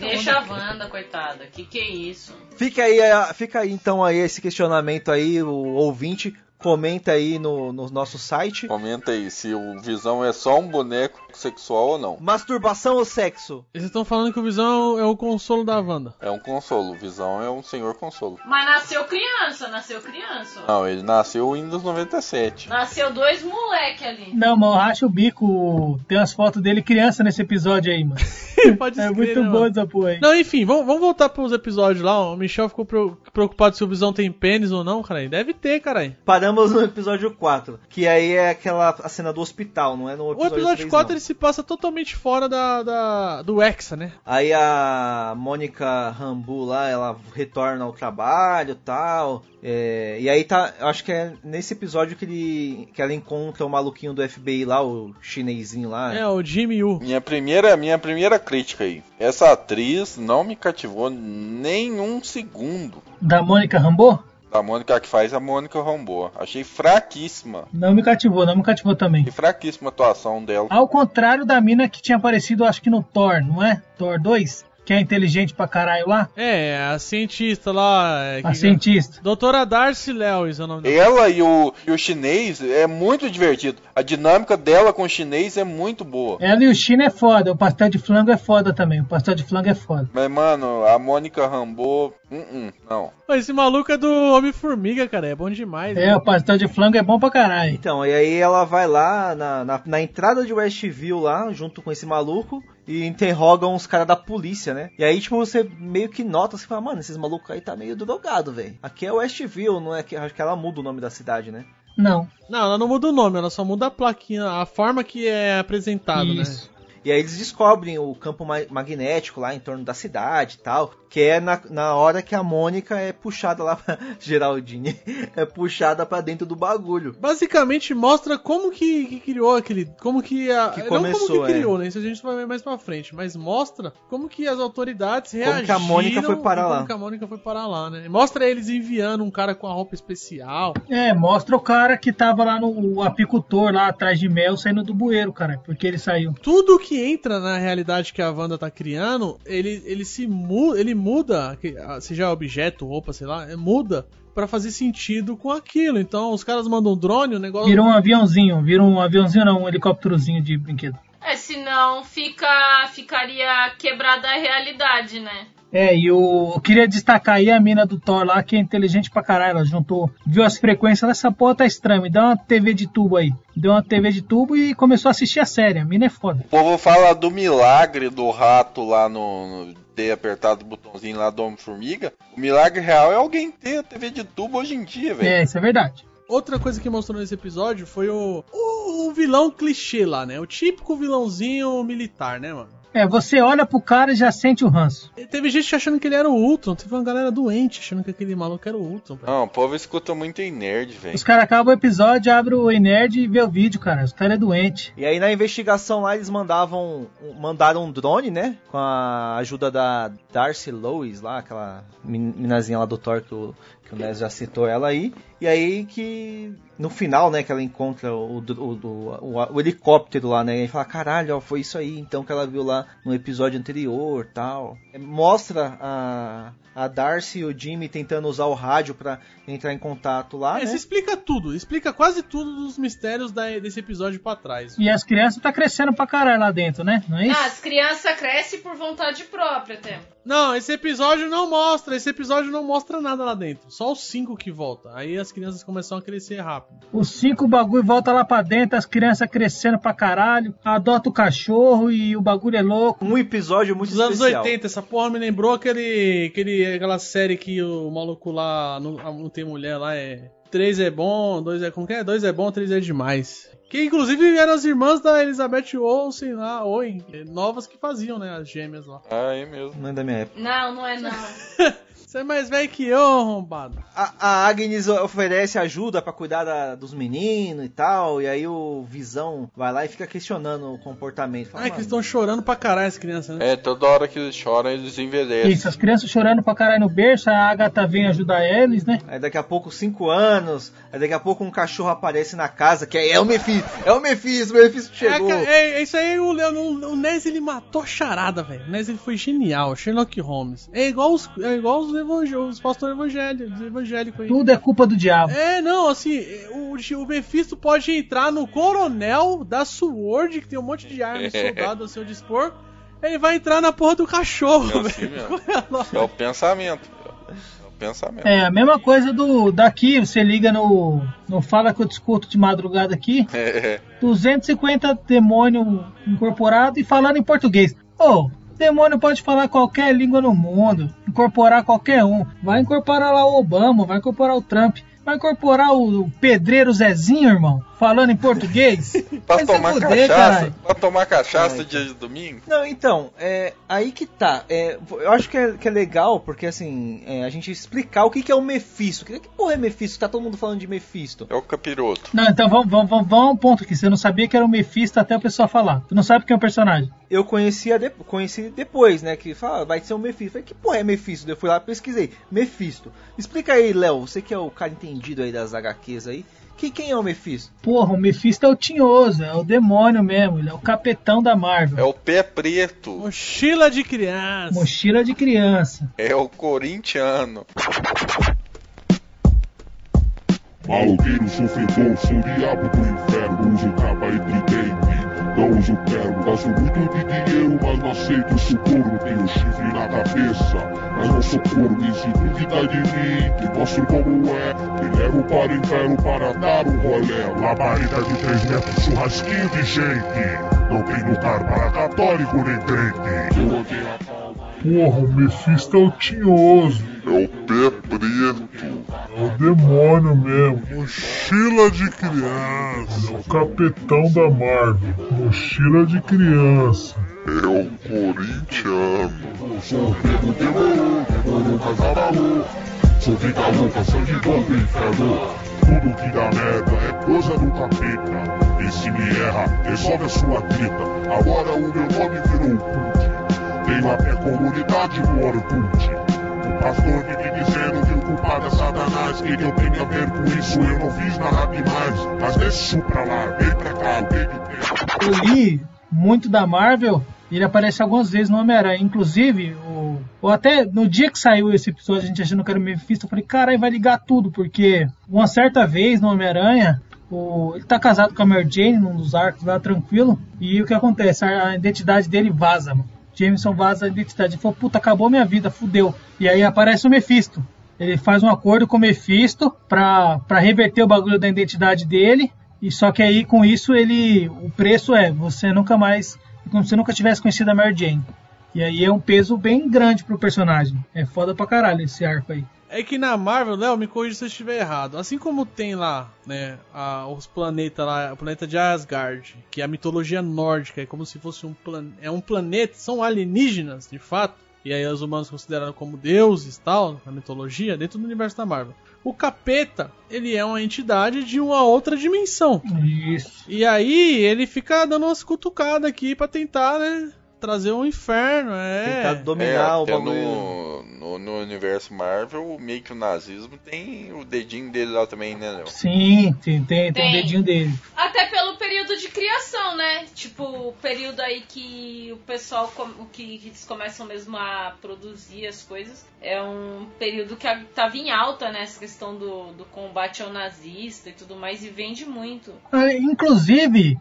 Deixa a Wanda, coitada. Que que é isso? Fica aí, fica aí então aí esse questionamento aí, o ouvinte comenta aí no, no nosso site. Comenta aí se o Visão é só um boneco sexual ou não. Masturbação ou sexo? Vocês estão falando que o Visão é o consolo da Wanda. É um consolo. O Visão é um senhor consolo. Mas nasceu criança, nasceu criança. Não, ele nasceu em Windows 97. Nasceu dois moleque ali. Não, mas eu racho o bico. Tem umas fotos dele criança nesse episódio aí, mano. [laughs] Pode É escrever, muito né, bom essa porra aí. Não, enfim, vamos, vamos voltar pros episódios lá. O Michel ficou preo- preocupado se o Visão tem pênis ou não, cara. Deve ter, cara. Paramos no episódio 4, que aí é aquela a cena do hospital, não é no O episódio, episódio 3, 4 não. ele se passa totalmente fora da, da- do Hexa, né? Aí a Mônica Rambu lá, ela retorna ao trabalho e tal. é, e aí tá, eu acho que é nesse episódio que, ele, que ela encontra o maluquinho do FBI lá, o chinesinho lá. É, o Jimmy Yu. Minha primeira, minha primeira crítica aí. Essa atriz não me cativou nem um segundo. Da Mônica Rambo? Da Mônica que faz a Mônica Rambeau. Achei fraquíssima. Não me cativou, não me cativou também. E fraquíssima a atuação dela. Ao contrário da mina que tinha aparecido, acho que no Thor, não é? Thor 2? Que é inteligente pra caralho lá? É, a cientista lá. é, A que- cientista. Doutora Darcy Lewis é o nome dela. Ela e o, e o chinês é muito divertido. A dinâmica dela com o chinês é muito boa. Ela e o China é foda, o pastel de flango é foda também. O pastel de flango é foda. Mas, mano, a Mônica Rambeau, uh não. Pô, Esse maluco é do Homem-Formiga, cara. É bom demais. É, né? o pastel de flango é bom pra caralho. Então, e aí ela vai lá na, na, na entrada de Westview lá, junto com esse maluco, e interroga uns caras da polícia, né? E aí, tipo, você meio que nota, você fala, mano, esses malucos aí tá meio drogado, velho. Aqui é Westview, não é que acho que ela muda o nome da cidade, né? Não. Não, ela não muda o nome, ela só muda a plaquinha, a forma que é apresentado, Isso. né? E aí eles descobrem o campo ma- magnético lá em torno da cidade e tal, que é na, na hora que a Mônica é puxada lá pra [laughs] Geraldine, é puxada pra dentro do bagulho. Basicamente mostra como que, que criou aquele. Como que a. Que não como começou, que é. criou, né? Isso a gente vai ver mais pra frente. Mas mostra como que as autoridades reagiram. que a Mônica foi parar e como lá. que a Mônica foi parar lá, né? Mostra eles enviando um cara com a roupa especial. É, mostra o cara que tava lá no o apicultor, lá atrás de mel, saindo do bueiro, cara. Porque ele saiu. Tudo que entra na realidade que a Wanda tá criando, ele, ele se muda, ele muda, que- ah, seja objeto, roupa, sei lá, é, muda pra fazer sentido com aquilo. Então os caras mandam um drone, o negócio. Virou um aviãozinho, virou um aviãozinho não, um helicópterozinho de brinquedo. É, senão fica, ficaria quebrada a realidade, né? É, e o, eu queria destacar aí a mina do Thor lá, que é inteligente pra caralho. Ela juntou, viu as frequências, essa porra tá estranha. Me dá uma TV de tubo aí. Deu uma TV de tubo e começou a assistir a série. A mina é foda. O povo fala do milagre do rato lá no, no ter apertado o botãozinho lá do Homem-Formiga. O milagre real é alguém ter a TV de tubo hoje em dia, velho. É, isso é verdade. Outra coisa que mostrou nesse episódio foi o, o, o vilão clichê lá, né? O típico vilãozinho militar, né, mano? É, você olha pro cara e já sente o ranço. Teve gente achando que ele era o Ultron. Teve uma galera doente achando que aquele maluco era o Ultron. Não, o povo escuta muito em nerd, velho. Os caras acabam o episódio, abrem o Nerd e vê o vídeo, cara. Os caras é doente. E aí na investigação lá eles mandavam mandaram um drone, né? Com a ajuda da Darcy Lois lá, aquela min- minazinha lá do Thor que o, que o Nes já citou ela aí. E aí que no final, né, que ela encontra o, o, o, o- o helicóptero lá, né? E fala, caralho, ó, foi isso aí então que ela viu lá no episódio anterior tal. É, Mostra a, a Darcy e o Jimmy tentando usar o rádio pra entrar em contato lá, É, né? explica tudo, explica quase tudo dos mistérios da- desse episódio pra trás. E as crianças tá crescendo pra caralho lá dentro, né? Não é isso? Ah, as crianças crescem por vontade própria até. Não, esse episódio não mostra, esse episódio não mostra nada lá dentro. Só os cinco que volta. Aí as crianças começam a crescer rápido. Os cinco bagulho volta lá pra dentro, as crianças crescendo pra caralho, adota o cachorro e o bagulho é louco. Um episódio muito Dos anos especial. 80, essa porra me lembrou aquele, aquele, aquela série que o maluco lá não, não tem mulher lá é. Três é bom, dois é. Como que é? Dois é bom, três é demais. Que inclusive eram as irmãs da Elizabeth Olsen lá, Owen, novas que faziam, né? As gêmeas lá. Ah, é mesmo. Não é da minha época. Não, não é não. [laughs] Você é mais velho que eu, arrombado. A, a Agnes oferece ajuda pra cuidar da- dos meninos e tal, e aí o Visão vai lá e fica questionando o comportamento. Fala, Ai, que "Mano, eles estão chorando pra caralho as crianças, né? É, toda hora que eles choram, eles envelhecem. Isso, as crianças chorando pra caralho no berço, a Agatha vem ajudar eles, né? Aí daqui a pouco, cinco anos, aí daqui a pouco um cachorro aparece na casa, que é, é o Mephisto, é o Mephisto, o Mephisto É, chegou. ca- é, é isso aí, o, o, o Nes ele matou a charada, velho. O Nes ele foi genial, Sherlock Holmes. É igual os, é igual os, evangé- os pastores evangélicos, evangélicos aí. Tudo é culpa do diabo. É, não, assim, o, o Mephisto pode entrar no coronel da SWORD, que tem um monte de armas [laughs] soldado a seu dispor. Ele vai entrar na porra do cachorro, É assim. [laughs] É o pensamento. É o pensamento. É, a mesma coisa do daqui, você liga no, no Fala que eu discuto de madrugada aqui, [laughs] É. 250 demônio incorporado e falando em português. Ô, demônio pode falar qualquer língua no mundo, incorporar qualquer um. Vai incorporar lá o Obama, vai incorporar o Trump, vai incorporar o pedreiro Zezinho, irmão, falando em português. [laughs] Pra tomar fuder, cachaça, pra tomar cachaça dia de domingo. Não, então, é aí que tá. É, eu acho que é, que é legal, porque assim, é, a gente explicar o que, que é o Mephisto. Que, que porra é Mephisto? Tá todo mundo falando de Mephisto. É o capiroto. Não, então vamos, vamos, vamos, vamos a um ponto aqui. Você não sabia que era o Mephisto até o pessoal falar. Tu não sabe quem é o personagem. Eu conhecia de, conheci depois, né? Que fala, vai ser o Mephisto. Falei, que porra é Mephisto? Eu fui lá pesquisei. Mephisto. Explica aí, Léo, você que é o cara entendido aí das HQs aí. Que, quem é o Mephisto? Porra, o Mephisto é o tinhoso, é o demônio mesmo, ele é o capetão da Marvel. É o pé preto. Mochila de criança. Mochila de criança. É o corintiano. Maloqueiro, sofredor, sou o diabo do inferno Uso capa e não uso terno Gasto muito de dinheiro, mas não aceito suborno Tenho chifre na cabeça, mas não sou corno E se duvida de mim, te mostro como é. Te levo para o inferno para dar um rolé. Labareda de 3 metros, churrasquinho de gente. Não tem lugar para católico nem crente. Eu odeio a Porra, o Mephisto é o tinhoso. É o pé preto É o demônio mesmo. Mochila de criança. É o capetão da Marvel. Mochila de criança. É o corintiano. Sou o Pedro Demônio, demônio Casavalu. Sou vida louca, sangue bom do inferno. Tudo que dá merda é coisa do capeta. E se me erra, resolve a sua treta. Agora o meu nome virou Cult. Tenho a minha comunidade no Orkut. Pastor dizendo que o culpado é Satanás. Que eu tenho a ver com isso, eu não fiz nada demais. Mas deixa isso pra lá, vem pra cá, li muito da Marvel, ele aparece algumas vezes no Homem-Aranha. Inclusive, o, ou até no dia que saiu esse episódio, a gente achando que era o Mephisto, eu falei, caralho, vai ligar tudo, porque uma certa vez no Homem-Aranha, o- ele tá casado com a Mary Jane, num dos arcos lá, tranquilo, e o que acontece? A, a identidade dele vaza, mano. Jameson vaza a identidade. Ele falou, puta, acabou minha vida, fudeu. E aí aparece o Mephisto. Ele faz um acordo com o Mephisto pra, pra reverter o bagulho da identidade dele. E só que aí com isso ele. O preço é você nunca mais. Como se você nunca tivesse conhecido a Mary Jane. E aí é um peso bem grande pro personagem. É foda pra caralho esse arco aí. É que na Marvel, Léo, me corrija se eu estiver errado. Assim como tem lá, né, a- os planetas lá, o planeta de Asgard, que é a mitologia nórdica, é como se fosse um plan é um planeta, são alienígenas, de fato. E aí os humanos consideraram como deuses, tal, na mitologia, dentro do universo da Marvel. O capeta, ele é uma entidade de uma outra dimensão. Isso. E aí ele fica dando umas cutucadas aqui pra tentar, né, trazer um inferno, é. Tentar dominar o até bagulho. no, no, no universo Marvel, meio que o nazismo tem o dedinho dele lá também, né, Léo? Sim, tem, tem, tem, Tem. um dedinho dele. Até pelo período de criação, né? Tipo, o período aí que o pessoal, com- o que eles começam mesmo a produzir as coisas, é um período que tava em alta, né? Essa questão do, do combate ao nazista e tudo mais, e vende muito. Ah, Inclusive,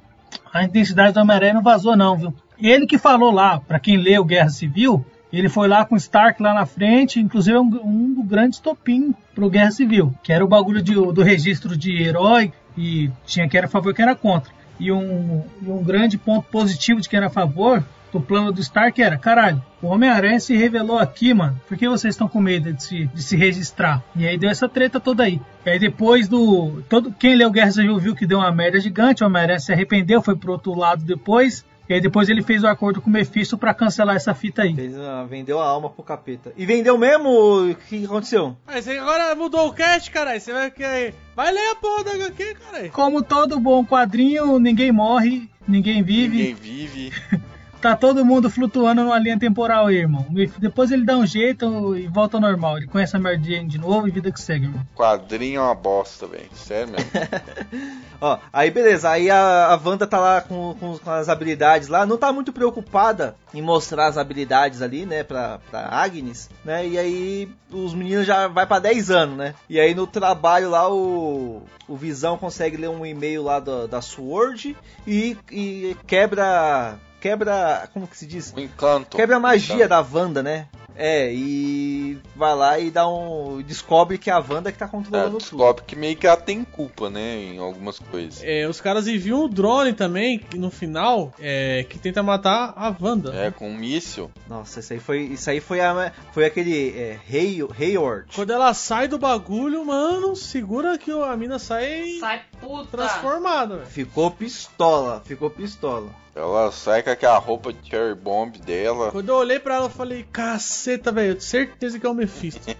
a identidade do Homem-Aranha não vazou, não, viu? Ele que falou lá, pra quem leu Guerra Civil, ele foi lá com Stark lá na frente, inclusive é um, um dos grandes topim pro Guerra Civil, que era o bagulho de- do registro de herói, e tinha quem era a favor e quem era contra. E um, e um grande ponto positivo de quem era a favor do plano do Stark era, caralho, o Homem-Aranha se revelou aqui, mano, por que vocês estão com medo de se, de se registrar? E aí deu essa treta toda aí. E aí depois do... Todo, quem leu Guerra Civil viu que deu uma merda gigante, o Homem-Aranha se arrependeu, foi pro outro lado depois, e aí depois ele fez o acordo com o Mephisto pra cancelar essa fita aí. Fez, ah, vendeu a alma pro capeta. E vendeu mesmo? O que aconteceu? Você agora mudou o cast, caralho. Você vai que Vai ler a porra da HQ, caralho. Como todo bom quadrinho, ninguém morre, ninguém vive. Ninguém vive. [laughs] Tá todo mundo flutuando numa linha temporal aí, irmão. E Depois ele dá um jeito e volta ao normal. Ele conhece a Mary Jane de novo e vida que segue, irmão. Quadrinho é uma bosta, velho. Sério mesmo. [laughs] Ó, aí beleza, aí a, a Wanda tá lá com, com, com as habilidades lá, não tá muito preocupada em mostrar as habilidades ali, né, pra, pra Agnes, né, e aí os meninos já vai pra 10 anos, né, e aí no trabalho lá o, o Visão consegue ler um e-mail lá da, da Sword e, e quebra, quebra, como que se diz? Um encanto. Quebra a magia da Wanda, né, é, e vai lá e dá um. descobre que é a Wanda que tá É, controlando tudo. descobre que meio que ela tem culpa, né, em algumas coisas. É, os caras enviam o drone também, no final, é, que tenta matar a Wanda. É, com um míssil. Nossa, isso aí foi, isso aí foi, a, foi aquele é, Hay, Hayward. Quando ela sai do bagulho, mano, segura que a mina sai, Sai puta. transformada, velho. Ficou pistola, ficou pistola. Ela sai com aquela roupa de cherry bomb dela. Quando eu olhei pra ela, eu falei, caceta, velho, certeza que é o Mephisto. [laughs]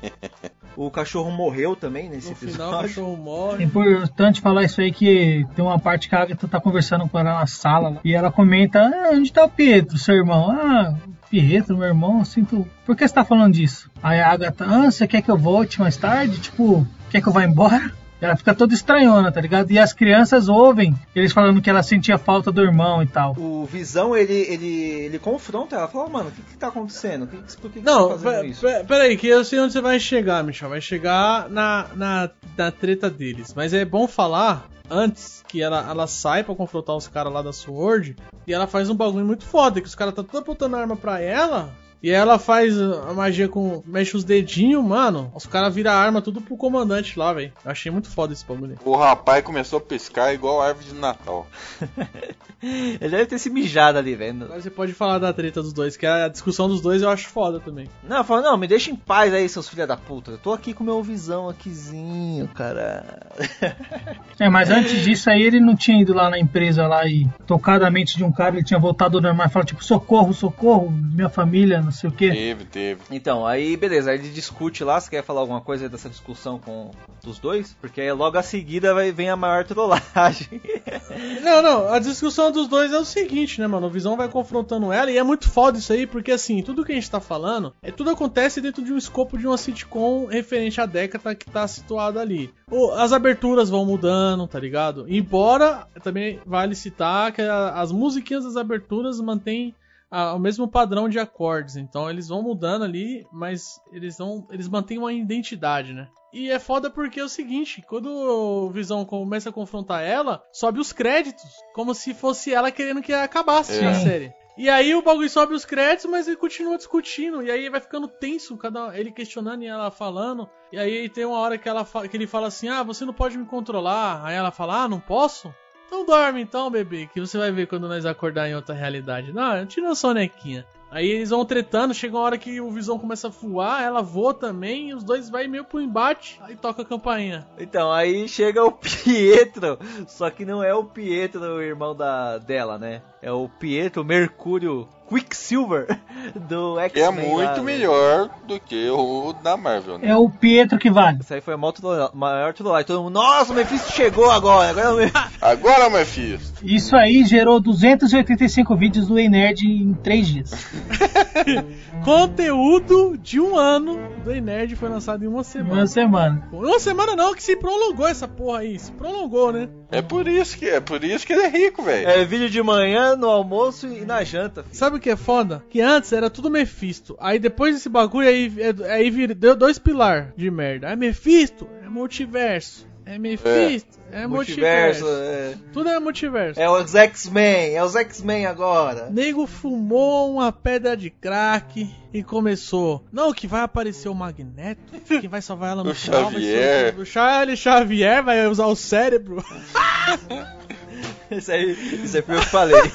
O cachorro morreu também nesse No final, episódio. o cachorro É morre. importante falar isso aí que tem uma parte que a Agatha tá conversando com ela na sala e ela comenta, ah, onde tá o Pietro, seu irmão? Ah, Pietro, meu irmão, eu sinto... Por que você tá falando disso? Aí a Agatha, ah, você quer que eu volte mais tarde? Tipo, quer que eu vá embora? Ela fica toda estranhona, tá ligado? E as crianças ouvem eles falando que ela sentia falta do irmão e tal. O Visão, ele, ele, ele confronta ela, fala, mano, o que que tá acontecendo? Que, que- por que, que Não, você tá fazendo isso? pe- peraí, que eu sei onde você vai chegar, Michel. Vai chegar na, na, na treta deles. Mas é bom falar antes que ela, ela sai pra confrontar os caras lá da Sword e ela faz um bagulho muito foda, que os caras tá tudo apontando arma pra ela. E ela faz a magia com. mexe os dedinhos, mano. Os caras viram a arma tudo pro comandante lá, velho. Eu achei muito foda esse bagulho. O rapaz começou a piscar igual a árvore de Natal. [laughs] Ele deve ter se mijado ali, velho. Agora você pode falar da treta dos dois, que a discussão dos dois eu acho foda também. Não, fala, não, me deixa em paz aí, seus filha da puta. Eu tô aqui com meu Visão aquizinho, cara. [laughs] É, mas antes disso aí ele não tinha ido lá na empresa lá e tocado a mente de um cara, ele tinha voltado ao normal e falado tipo, socorro, socorro, minha família, não sei o quê. Teve, teve. Então, aí beleza, aí ele discute lá, você quer falar alguma coisa dessa discussão com os dois? Porque aí logo a seguida vai, vem a maior trollagem. [laughs] Não, não, a discussão dos dois é o seguinte, né, mano? O Visão vai confrontando ela e é muito foda isso aí, porque assim, tudo que a gente tá falando, é tudo acontece dentro de um escopo de uma sitcom referente à década que tá situada ali. As aberturas vão mudando, tá ligado? Embora também vale citar que as musiquinhas das aberturas mantêm a- o mesmo padrão de acordes, então eles vão mudando ali, mas eles eles mantêm uma identidade, né? E é foda porque é o seguinte, quando o Visão começa a confrontar ela, sobe os créditos, como se fosse ela querendo que acabasse É. a série. E aí o bagulho sobe os créditos, mas ele continua discutindo. E aí vai ficando tenso, cada ele questionando e ela falando. E aí tem uma hora que, ela que ele fala assim: Ah, você não pode me controlar. Aí ela fala: Ah, não posso? Então dorme então, bebê, que você vai ver quando nós acordar em outra realidade. Não, tira a sonequinha. Aí eles vão tretando, chega uma hora que o Visão começa a voar, ela voa também, e os dois vai meio pro embate, aí toca a campainha. Então, aí chega o [laughs] Pietro, só que não é o Pietro, o irmão da, dela, né? É o Pietro Mercúrio Quicksilver [laughs] do Que X-Men. é lá, muito né? melhor do que o da Marvel, né? É o Pietro que vale. Isso aí foi a maior trollagem. Todo mundo, nossa, o Mephisto chegou agora. Agora o Mephisto. [laughs] Agora, Mephisto. Isso aí gerou 285 vídeos do Ei Nerd em 3 dias. [laughs] Conteúdo de um ano do Ei Nerd foi lançado em uma semana. Uma semana. Uma semana não, que se prolongou essa porra aí. Se prolongou, né? É por isso que é por isso que ele é rico, velho. É vídeo de manhã, no almoço e na janta. filho. Sabe o que é foda? Que antes era tudo Mephisto. Aí depois desse bagulho aí, é- aí vir- deu dois pilar de merda. É Mephisto, é multiverso. É Mephisto, é, multiverso. Multiverso, é, Tudo é multiverso. é os X-Men, é os X-Men agora. Nego fumou uma pedra de crack e começou. Não, que vai aparecer o Magneto, que vai salvar ela no [laughs] O final. vai ser Xavier. O, o Charlie Xavier vai usar o cérebro. [laughs] Isso aí, isso aí foi eu que falei. [laughs]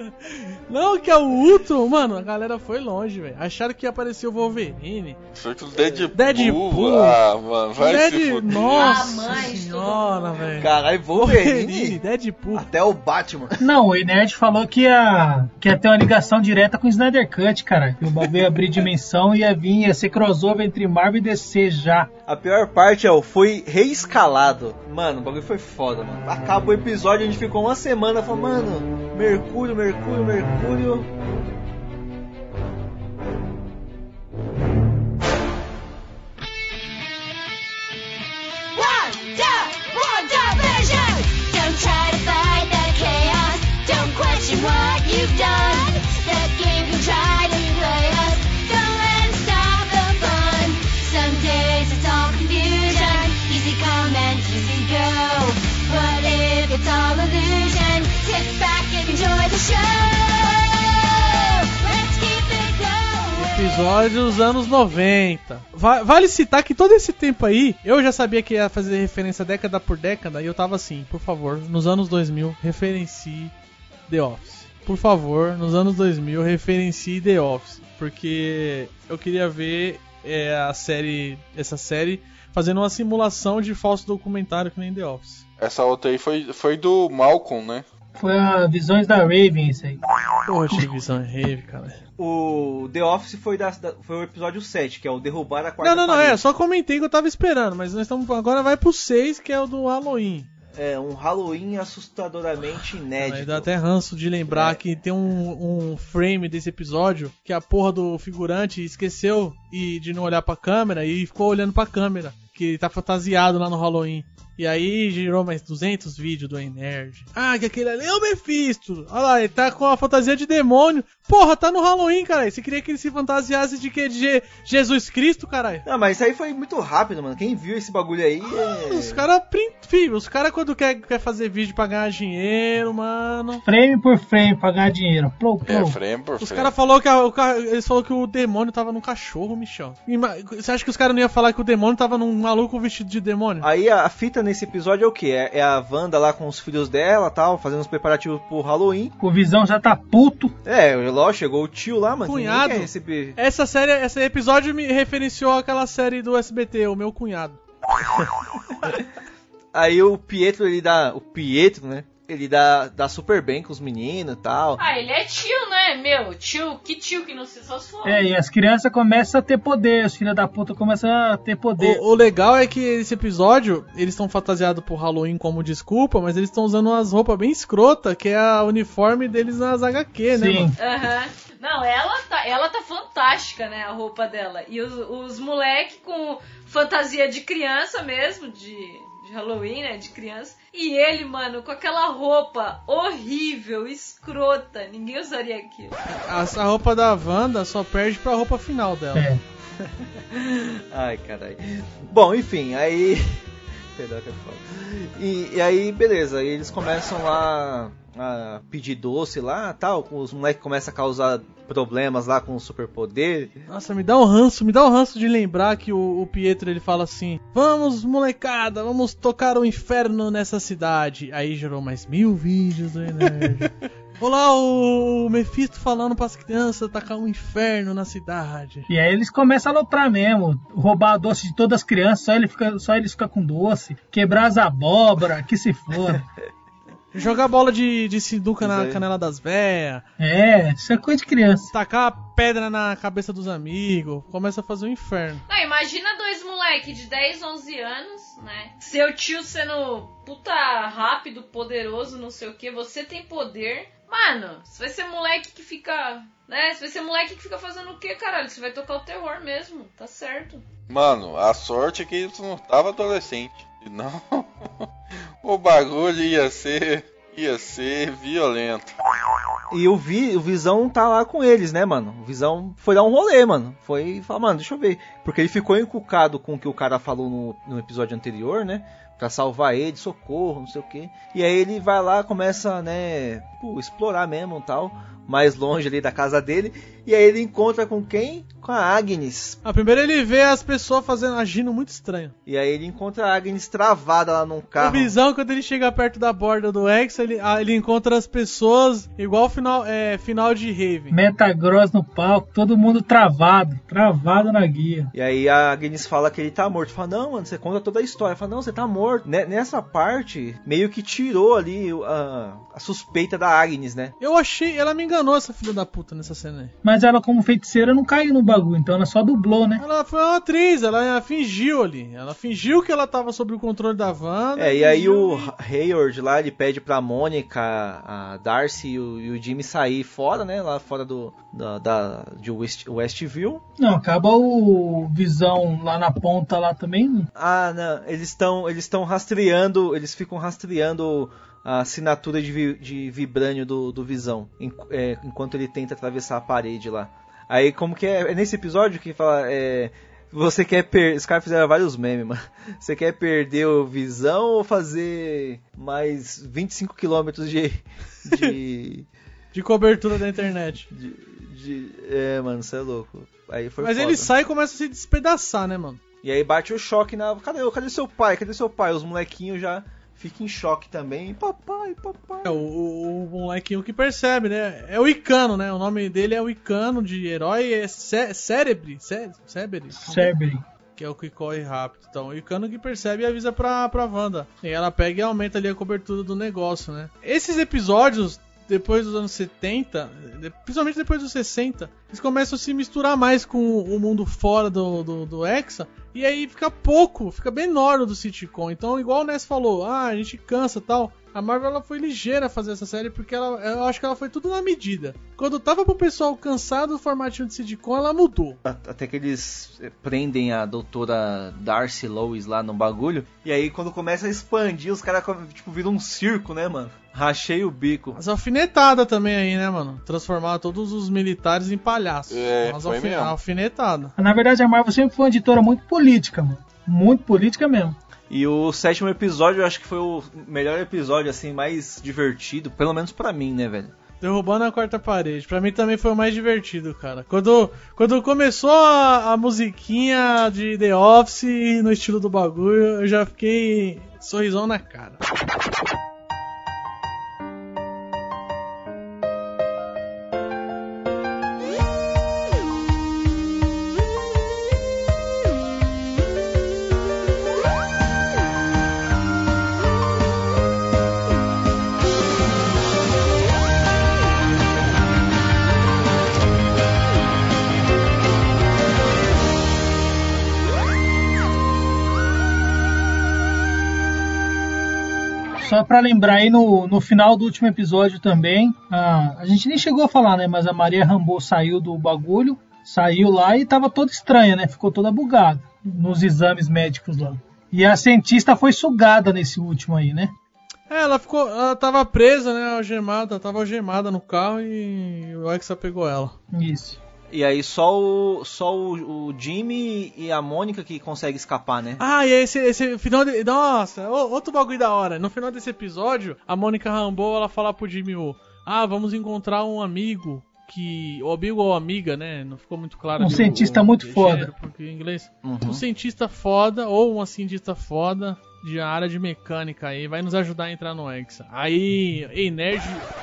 [laughs] Não, que é o Ultron. Mano, a galera foi longe, velho. Acharam que ia aparecer o Wolverine. Foi tudo Deadpool. Deadpool. Ah, mano, vai se Dead... fuder. Nossa Ah, mãe, senhora, velho. Caralho, Wolverine. Deadpool. Até o Batman. Não, o Nerd falou que ia, que ia ter uma ligação direta com o Snyder Cut, cara. Que o bagulho ia abrir dimensão e ia vir, ia ser crossover entre Marvel e DC já. A pior parte é o foi reescalado. Mano, o bagulho foi foda, mano. Acaba o episódio, a gente ficou uma semana falando, mano, Mercúrio, Mercúrio, Mercúrio. One, two, one, division. Don't try to fight Episódio dos anos 90. Va- vale citar que todo esse tempo aí, eu já sabia que ia fazer referência década por década, e eu tava assim, por favor, nos anos 2000, referencie The Office. Por favor, nos anos 2000, referencie The Office. Porque eu queria ver é, a série, essa série, fazendo uma simulação de falso documentário que nem The Office. Essa outra aí foi, foi do Malcolm, né? Foi a Visões da Raven isso aí. Porra, televisão rave, cara. O The Office foi, da, da- foi o episódio 7, que é o Derrubar a Quarta Não, não, não, Parede. é, só comentei que eu tava esperando, mas nós estamos agora vai pro 6, que é o do Halloween. É um Halloween assustadoramente inédito. dá até ranço de lembrar É. que tem um, um frame desse episódio que a porra do figurante esqueceu e de não olhar pra câmera e ficou olhando pra câmera, que tá fantasiado lá no Halloween. E aí gerou mais 200 vídeos do Nerd. Ah, que aquele ali é o Mephisto. Olha lá, ele tá com a fantasia de demônio. Porra, tá no Halloween, caralho. Você queria que ele se fantasiasse de que? De Je- Jesus Cristo, caralho? Não, mas isso aí foi muito rápido, mano. Quem viu esse bagulho aí é... Os caras, filho, os caras quando quer, quer fazer vídeo pra ganhar dinheiro, mano. Frame por frame pra ganhar dinheiro. Plou, plou. É, frame por Os frame. caras falou que a- o eles falou que o demônio tava no cachorro, Michel. Ima- Você acha que os caras não iam falar que o demônio tava num maluco vestido de demônio? Aí a fita nesse episódio é o que? É, é a Wanda lá com os filhos dela tal, fazendo os preparativos pro Halloween. O Visão já tá puto. É, lógico, chegou o tio lá, mano. Cunhado. quer receber. Essa série, esse episódio me referenciou àquela série do SBT, o meu cunhado. [laughs] Aí o Pietro, ele dá. O Pietro, né? Ele dá, dá super bem com os meninos e tal. Ah, ele é tio, né? Meu, tio, que tio que não se só se for. É, e as crianças começam a ter poder, os filhos da puta começam a ter poder. O, o legal é que esse episódio, eles estão fantasiados por Halloween como desculpa, mas eles estão usando umas roupas bem escrota, que é a uniforme deles nas HQ, né, Sim. mano? Aham. Não, ela tá, ela tá fantástica, né? A roupa dela. E os, os moleque com fantasia de criança mesmo, de, de Halloween, né? De criança. E ele, mano, com aquela roupa horrível, escrota. Ninguém usaria aquilo. A, a roupa da Wanda só perde pra roupa final dela. É. [laughs] Ai, caralho. Bom, enfim, aí. [laughs] Perdão, que é foda. E, e aí, beleza, eles começam lá a pedir doce lá tal. Os moleques começam a causar problemas lá com o superpoder. Nossa, me dá um ranço, me dá um ranço de lembrar que o, o Pietro ele fala assim: Vamos, molecada, vamos tocar o inferno nessa cidade. Aí gerou mais mil vídeos do Nerd. [laughs] Olá, o Mephisto falando pras crianças tacar um inferno na cidade. E aí eles começam a aloprar mesmo, roubar doce de todas as crianças, só, ele fica, só eles ficam com doce, quebrar as abóbora, que se for. [laughs] Jogar bola de, de sinuca na canela das véias. É, isso é coisa de criança. Tacar pedra na cabeça dos amigos. Começa a fazer um inferno. Não, imagina dois moleque de 10, 11 anos, né? Seu tio sendo puta rápido, poderoso, não sei o que. Você tem poder. Mano, você vai ser moleque que fica. Né? Você vai ser moleque que fica fazendo o que, caralho? Você vai tocar o terror mesmo, tá certo. Mano, a sorte é que isso não tava adolescente. [laughs] Senão, o bagulho ia ser. ia ser violento. E o, Vi, o Visão tá lá com eles, né, mano? O Visão foi dar um rolê, mano. Foi falar, mano, deixa eu ver. Porque ele ficou encucado com o que o cara falou no, no episódio anterior, né? Pra salvar ele, socorro, não sei o quê. E aí ele vai lá, começa, né, pô, explorar mesmo tal. Mais longe ali da casa dele. E aí ele encontra com quem? Com a Agnes. Ah, primeiro ele vê as pessoas fazendo, agindo muito estranho. E aí ele encontra a Agnes travada lá num O carro. Visão, quando ele chega perto da borda do X, ele, ah, ele encontra as pessoas igual final, é, final de Raven. Metagross no palco, todo mundo travado, travado na guia. E aí a Agnes fala que ele tá morto. Fala, não, mano, você conta toda a história. Fala, não, você tá morto. Ne- Nessa parte, meio que tirou ali a, a suspeita da Agnes, né? Eu achei, ela me enganou essa filha da puta nessa cena aí. Mas ela, como feiticeira, não caiu no bagulho, então ela só dublou, né? Ela foi uma atriz, ela, ela fingiu ali. Ela fingiu que ela tava sob o controle da Wanda. É, e aí o Hayward lá, ele pede pra Mônica, a Darcy e o, e o Jimmy sair fora, né? Lá fora do, da, da- de West, Westview. Não, acaba o Visão lá na ponta lá também. Ah, não, eles estão eles estão rastreando, eles ficam rastreando a assinatura de, de vibrânio do, do Visão, en- é, enquanto ele tenta atravessar a parede lá. Aí como que é, é nesse episódio que fala, é, você quer perder, os caras fizeram vários memes, mano. [laughs] Você quer perder o Visão ou fazer mais 25 quilômetros de, de, [laughs] De cobertura da internet. de, de- é, mano, você é louco. Aí foi Mas foda. ele sai e começa a se despedaçar, né, mano? E aí bate o choque na. Cadê, cadê seu pai? Cadê seu pai? Os molequinhos já ficam em choque também. Papai, papai. É, o, o, o molequinho que percebe, né? É o Icano, né? O nome dele é o Icano de herói, é Cé- Cérebre. Cé- Cérebre. Cerberus. Que é o que corre rápido. Então, o Icano que percebe e avisa pra, pra Wanda. E ela pega e aumenta ali a cobertura do negócio, né? Esses episódios, depois dos anos 70, de- principalmente depois dos 60, eles começam a se misturar mais com o mundo fora do, do, do Hexa. E aí fica pouco, fica menor do sitcom. Então, igual o Ness falou, ah, a gente cansa tal. A Marvel ela foi ligeira a fazer essa série porque ela, eu acho que ela foi tudo na medida. Quando tava pro pessoal cansado do formatinho de sitcom, ela mudou. Até que eles prendem a doutora Darcy Lois lá no bagulho. E aí quando começa a expandir, os caras tipo, viram um circo, né, mano? Rachei o bico. Mas alfinetada também aí, né, mano? Transformar todos os militares em palhaços. É, Mas foi alfi- mesmo. alfinetada. Na verdade, a Marvel sempre foi uma editora muito política, mano. Muito política mesmo. E o sétimo episódio eu acho que foi o melhor episódio, assim, mais divertido. Pelo menos pra mim, né, velho? Derrubando a quarta parede. Pra mim também foi o mais divertido, cara. Quando, quando começou a, a musiquinha de The Office no estilo do bagulho, eu já fiquei sorrisão na cara. Só pra lembrar aí, no, no final do último episódio também, a, a gente nem chegou a falar, né? Mas a Maria Rambo saiu do bagulho, saiu lá e tava toda estranha, né? Ficou toda bugada nos exames médicos lá. E a cientista foi sugada nesse último aí, né? É, ela ficou. Ela tava presa, né? Algemada, tava algemada no carro e o Exa pegou ela. Isso. E aí só o, só o, o Jimmy e a Mônica que conseguem escapar, né? Ah, e esse, esse final de. Nossa, outro bagulho da hora. No final desse episódio, a Mônica Rambeau ela fala pro Jimmy Woo: Ah, vamos encontrar um amigo que. O amigo ou amiga, né? Não ficou muito claro. Um ali o- cientista o muito gênero, foda. Porque em inglês. Uhum. Um cientista foda ou uma cientista foda de área de mecânica aí vai nos ajudar a entrar no Hexa. Aí, ei, nerd,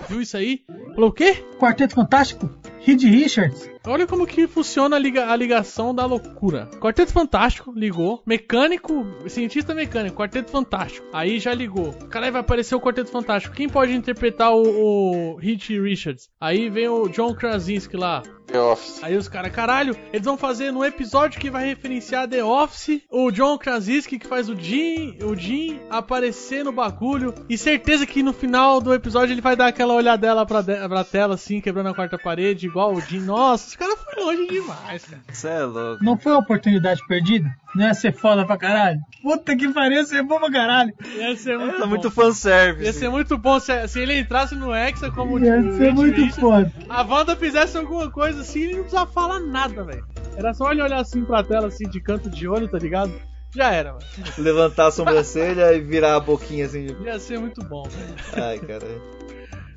viu isso aí? Falou o quê? Quarteto Fantástico? Reed Richards? Olha como que funciona a, liga- a ligação da loucura. Quarteto Fantástico ligou. Mecânico, cientista mecânico, Quarteto Fantástico. Aí já ligou. Caralho, vai aparecer o Quarteto Fantástico. Quem pode interpretar o, o Richards? Aí vem o John Krasinski lá. The Office. Aí os caras, caralho, eles vão fazer no episódio que vai referenciar The Office, o John Krasinski que faz o Jim, o Jim aparecer no bagulho. E certeza que no final do episódio ele vai dar aquela olhadela pra, de- pra tela assim, quebrando a quarta parede, igual o Jim. Nossa, os caras foram longe demais, cara. Você é louco. Não foi uma oportunidade perdida? Não ia ser foda pra caralho? Puta que pariu, ia ser bom pra caralho. Ia ser muito Tá bom. muito fanservice. Ia ser muito bom se, se ele entrasse no Hexa como Ia tipo, ser muito Richards, foda. A Wanda fizesse alguma coisa assim e não precisava falar nada, velho. Era só ele olhar assim pra tela, assim, de canto de olho, tá ligado? Já era, mano. Levantar a sobrancelha e virar a boquinha assim. de- Ia ser muito bom, velho. Ai, cara.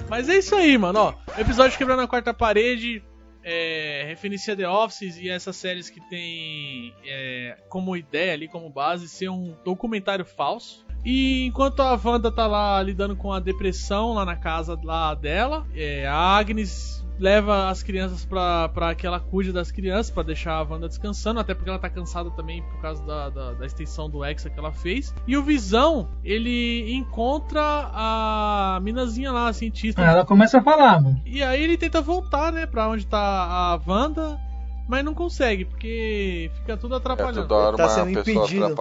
Mas é isso aí, mano, ó. Episódio quebrando a quarta parede. É, referência The Office e essas séries que tem é, como ideia ali, como base, ser um documentário falso. E enquanto a Wanda tá lá lidando com a depressão lá na casa lá dela, é, a Agnes leva as crianças pra, pra que ela cuide das crianças, pra deixar a Wanda descansando, até porque ela tá cansada também por causa da, da, da extensão do Hexa que ela fez. E o Visão, ele encontra a minazinha lá, a cientista. Ela começa a falar, mano. E aí ele tenta voltar, né, pra onde tá a Wanda, mas não consegue, porque fica tudo É, atrapalhando. toda hora Tá sendo impedido.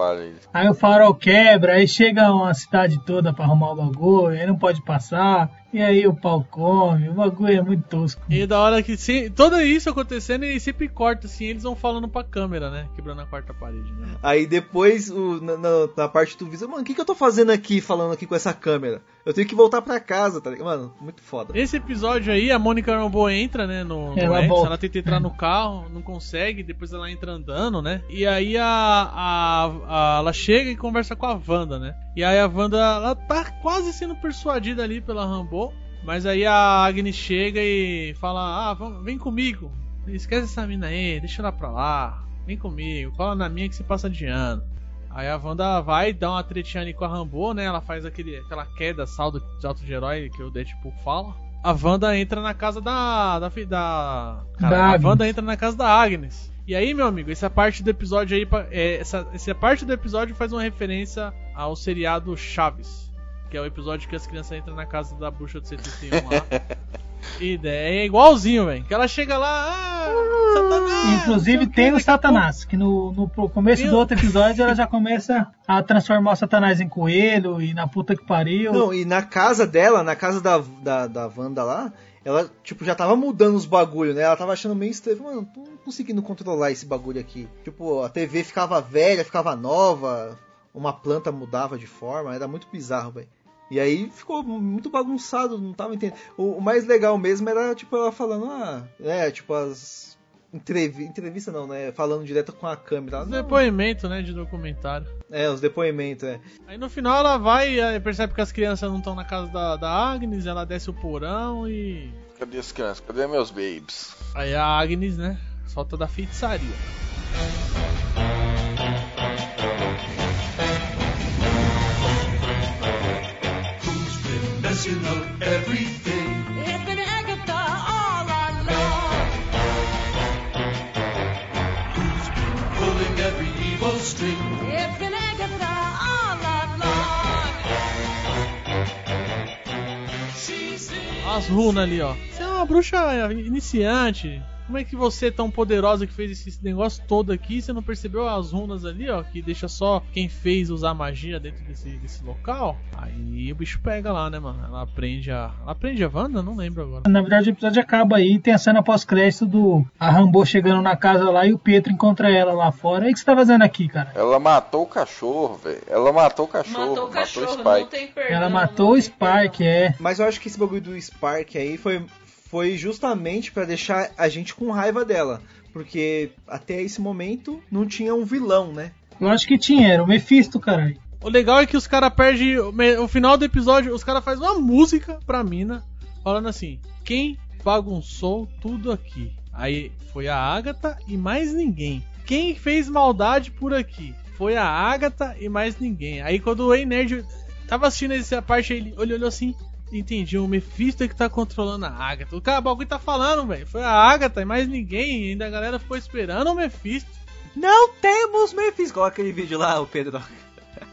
Aí o farol quebra, aí chega uma cidade toda pra arrumar o bagulho, aí não pode passar, e aí o pau come, o bagulho é muito tosco. E da hora que se, tudo isso acontecendo e sempre corta, assim, eles vão falando pra câmera, né? Quebrando a quarta parede, né? Aí depois, o- na, na- na parte do Visa, mano, o que, que eu tô fazendo aqui, falando aqui com essa câmera? Eu tenho que voltar pra casa, tá ligado? Mano, muito foda. Esse episódio aí, a Mônica Rambeau entra, né, no, no Ela X, ela tenta entrar no carro, não consegue, depois ela entra andando, né? E aí a, a, a- ela chega e conversa com a Wanda, né? E aí a Wanda, ela tá quase sendo persuadida ali pela Rambeau, mas aí a Agnes chega e fala, ah, vem comigo, esquece essa mina aí, deixa ela pra lá, vem comigo, cola na minha que você passa de ano. Aí a Wanda vai dar uma tretinha ali com a Rambo, né? Ela faz aquele, aquela queda, saldo de alto de herói que o Deadpool fala. A Wanda entra na casa da. da. da cara, Da a. Wanda entra na casa da Agnes. E aí, meu amigo, essa parte do episódio aí. É, essa, essa parte do episódio faz uma referência ao seriado Chaves. Que é o episódio que as crianças entram na casa da bruxa do 71 lá. [laughs] e é igualzinho, velho. Que ela chega lá, ah, Satanás! Inclusive tem o Satanás, que no, no começo do outro episódio ela já [laughs] começa a transformar o Satanás em coelho e na puta que pariu. Não, e na casa dela, na casa da, da, da Wanda lá, ela, tipo, já tava mudando os bagulho, né? Ela tava achando meio estranho. Mano, tô não conseguindo controlar esse bagulho aqui. Tipo, a TV ficava velha, ficava nova, uma planta mudava de forma, era muito bizarro, velho. E aí ficou muito bagunçado, não tava entendendo. O, o mais legal mesmo era, tipo, ela falando, ah, é, tipo, as. Entrevi entrevista não, né? Falando direto com a câmera. Não, Depoimento, né, de documentário. É, os depoimentos, é. Aí no final ela vai e percebe que as crianças não estão na casa da, da Agnes, ela desce o porão e. Cadê as crianças? Cadê meus babes? Aí a Agnes, né, solta da feitiçaria. She's As runas ali, ó. Você é uma bruxa iniciante. Como é que você é tão poderosa que fez esse negócio todo aqui? Você não percebeu as runas ali, ó? Que deixa só quem fez usar magia dentro desse, desse local? Aí o bicho pega lá, né, mano? Ela aprende a. Ela aprende a Wanda? Não lembro agora. Na verdade, o episódio acaba aí, tem a cena pós-crédito do a Rambo chegando na casa lá e o Pietro encontra ela lá fora. E o que você tá fazendo aqui, cara? Ela matou o cachorro, velho. Ela matou o cachorro. Matou o cachorro, o não Spike. tem perdão. Ela matou o Spark, é. Mas eu acho que esse bagulho do Spark aí foi, foi justamente pra deixar a gente com raiva dela. Porque até esse momento não tinha um vilão, né? Eu acho que tinha, era o Mephisto, caralho. O legal é que os caras perdem. o final do episódio, os caras fazem uma música pra mina, falando assim: quem bagunçou tudo aqui? Aí foi a Agatha e mais ninguém. Quem fez maldade por aqui? Foi a Agatha e mais ninguém. Aí quando o Ei Nerd tava assistindo essa parte, ele olhou olhou assim: entendi. O Mephisto é que tá controlando a Agatha. O cara, o bagulho tá falando, velho. Foi a Agatha e mais ninguém. E ainda a galera ficou esperando o Mephisto. Não temos Mephisto. É aquele vídeo lá, o Pedro?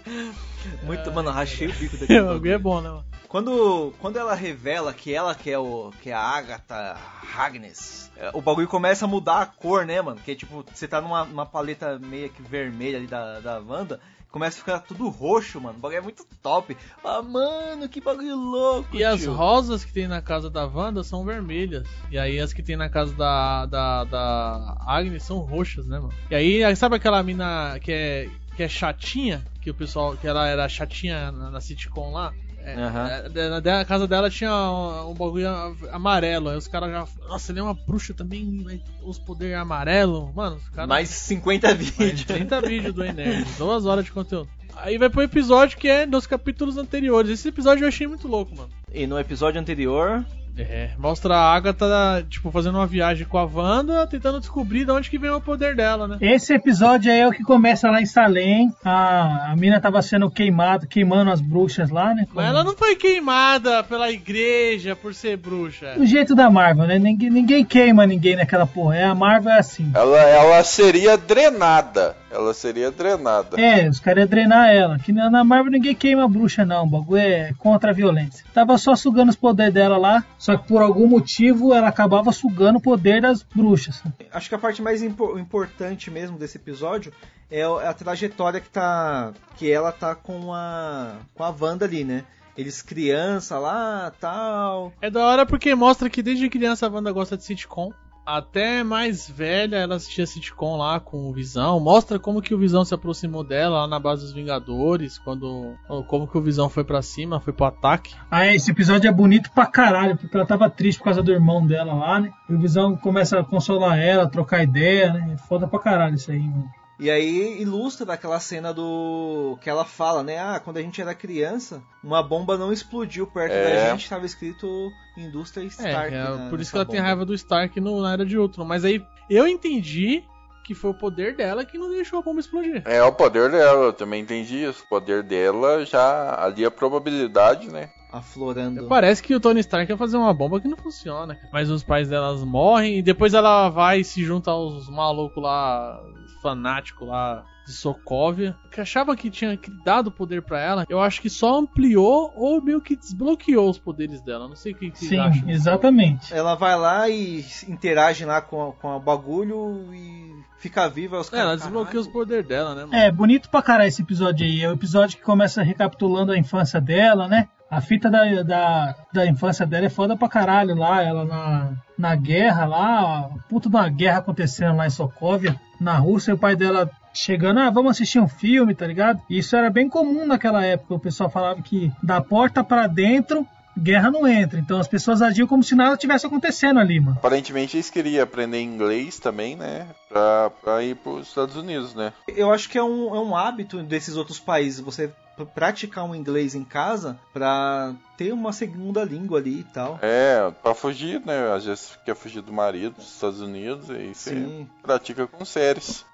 [laughs] Muito, mano, rachei o bico [laughs] O daquele bagulho é bom, né, mano? Quando, quando ela revela que ela que é, o, que é a Agatha Harkness, é, o bagulho começa a mudar a cor, né, mano? Que tipo, você tá numa, numa paleta meio que vermelha ali da, da Wanda, começa a ficar tudo roxo, mano. O bagulho é muito top. Ah, mano, que bagulho louco, E as tio. rosas que tem na casa da Wanda são vermelhas. E aí as que tem na casa da, da, da Agnes são roxas, né, mano? E aí, sabe aquela mina que é, que é chatinha? Que o pessoal. Que ela era chatinha na, na sitcom lá? É, é, na, casa dela tinha um, um bagulho amarelo. Aí os caras já. Nossa, ele é uma bruxa também, os poderes amarelo. Mano, os caras. Mais 50 vídeos. 30 [laughs] vídeos do Nerd, duas horas de conteúdo. Aí vai pro episódio que é dos capítulos anteriores. Esse episódio eu achei muito louco, mano. E no episódio anterior, É, mostra a Agatha, tipo, fazendo uma viagem com a Wanda, tentando descobrir de onde que vem o poder dela, né? Esse episódio aí é o que começa lá em Salem. A, a mina tava sendo queimada, queimando as bruxas lá, né? Mas ela não foi queimada pela igreja por ser bruxa. O jeito da Marvel, né? Ninguém, ninguém queima ninguém naquela porra. É, a Marvel é assim. Ela, ela seria drenada. Ela seria drenada. É, os caras iam drenar ela. Que na na Marvel ninguém queima a bruxa, não. O bagulho é contra a violência. Tava só sugando os poderes dela lá. Só que por algum motivo ela acabava sugando o poder das bruxas. acho que a parte mais impo- importante mesmo desse episódio é é a trajetória que tá que ela tá com a com a Wanda ali, né? Eles criança lá, tal. É da hora porque mostra que desde criança a Wanda gosta de sitcom. Até mais velha, ela assistia sitcom lá com o Visão. Mostra como que o Visão se aproximou dela lá na base dos Vingadores. Quando. Como que o Visão foi pra cima, foi pro ataque. Ah, é, esse episódio é bonito pra caralho, porque ela tava triste por causa do irmão dela lá, né? E o Visão começa a consolar ela, trocar ideia, né? É foda pra caralho isso aí, mano. E aí ilustra aquela cena do que ela fala, né? Ah, quando a gente era criança, uma bomba não explodiu perto É. da gente, tava escrito indústria É, Stark. é, na- por isso que ela tem bomba. raiva do Stark no, na Era de Ultron. Mas aí eu entendi que foi o poder dela que não deixou a bomba explodir. É o poder dela, eu também entendi isso. O poder dela já ali a probabilidade, né? Aflorando. Parece que o Tony Stark ia fazer uma bomba que não funciona. Mas os pais delas morrem e depois ela vai e se junta aos malucos lá, fanáticos lá de Sokovia, que achava que tinha dado poder pra ela. Eu acho que só ampliou ou meio que desbloqueou os poderes dela. Não sei o que, que Sim, vocês acham. exatamente. Ela vai lá e interage lá com, com o bagulho e fica viva. Os É, ela caras, desbloqueou os poderes dela, né, mano? É, bonito pra caralho esse episódio aí. É o episódio que começa recapitulando a infância dela, né? A fita da, da, da infância dela é foda pra caralho lá. Ela na, na guerra lá, puta de uma guerra acontecendo lá em Sokovia, na Rússia, e o pai dela chegando, ah, vamos assistir um filme, tá ligado? Isso era bem comum naquela época. O pessoal falava que da porta pra dentro, guerra não entra. Então as pessoas agiam como se nada tivesse acontecendo ali, mano. Aparentemente eles queriam aprender inglês também, né? Pra, pra ir pros Estados Unidos, né? Eu acho que é um, é um hábito desses outros países você praticar um inglês em casa pra ter uma segunda língua ali e tal. É, pra fugir, né? Às vezes quer fugir do marido dos Estados Unidos e você Sim. pratica com séries.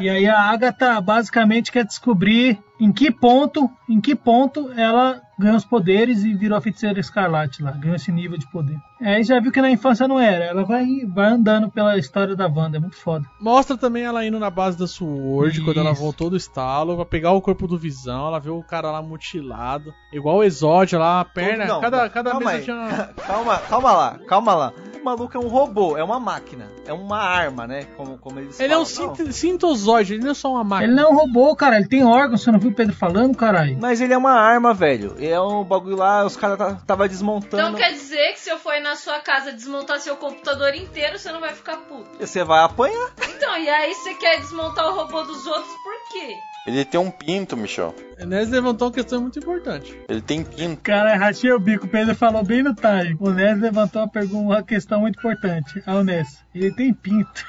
E aí a Agatha basicamente quer descobrir em que ponto, em que ponto ela ganhou os poderes e virou a feiticeira escarlate lá, ganhou esse nível de poder. Aí já viu que na infância não era, ela vai, vai andando pela história da Wanda, é muito foda. Mostra também ela indo na base da Sword, quando ela Isso. voltou do estalo, pra pegar o corpo do Visão, ela vê o cara lá mutilado, igual o Exódio lá, a perna, Não, cada, cada calma mesa tinha... [laughs] Calma, calma lá, calma lá. O maluco é um robô, é uma máquina, é uma arma, né? Como, como eles Ele é um falam. Não. sint sintozoide, ele não é só uma máquina. Ele não é um robô, cara, ele tem órgãos, você não viu o Pedro falando, caralho? Mas ele é uma arma, velho. É um bagulho lá, os caras tá, tava desmontando. Então quer dizer que se eu for ir na sua casa desmontar seu computador inteiro, você não vai ficar puto. Você vai apanhar. Então, e aí você quer desmontar o robô dos outros por quê? Ele tem um pinto, Michel. Nes levantou uma questão muito importante. Ele tem pinto. Cara, rachei o bico, o Pedro falou bem no time. O Ness levantou uma, pergunta, uma questão muito importante. Ah, o Ness, ele tem pinto.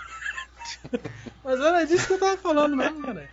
[laughs] Mas era disso que eu tava falando mesmo, cara.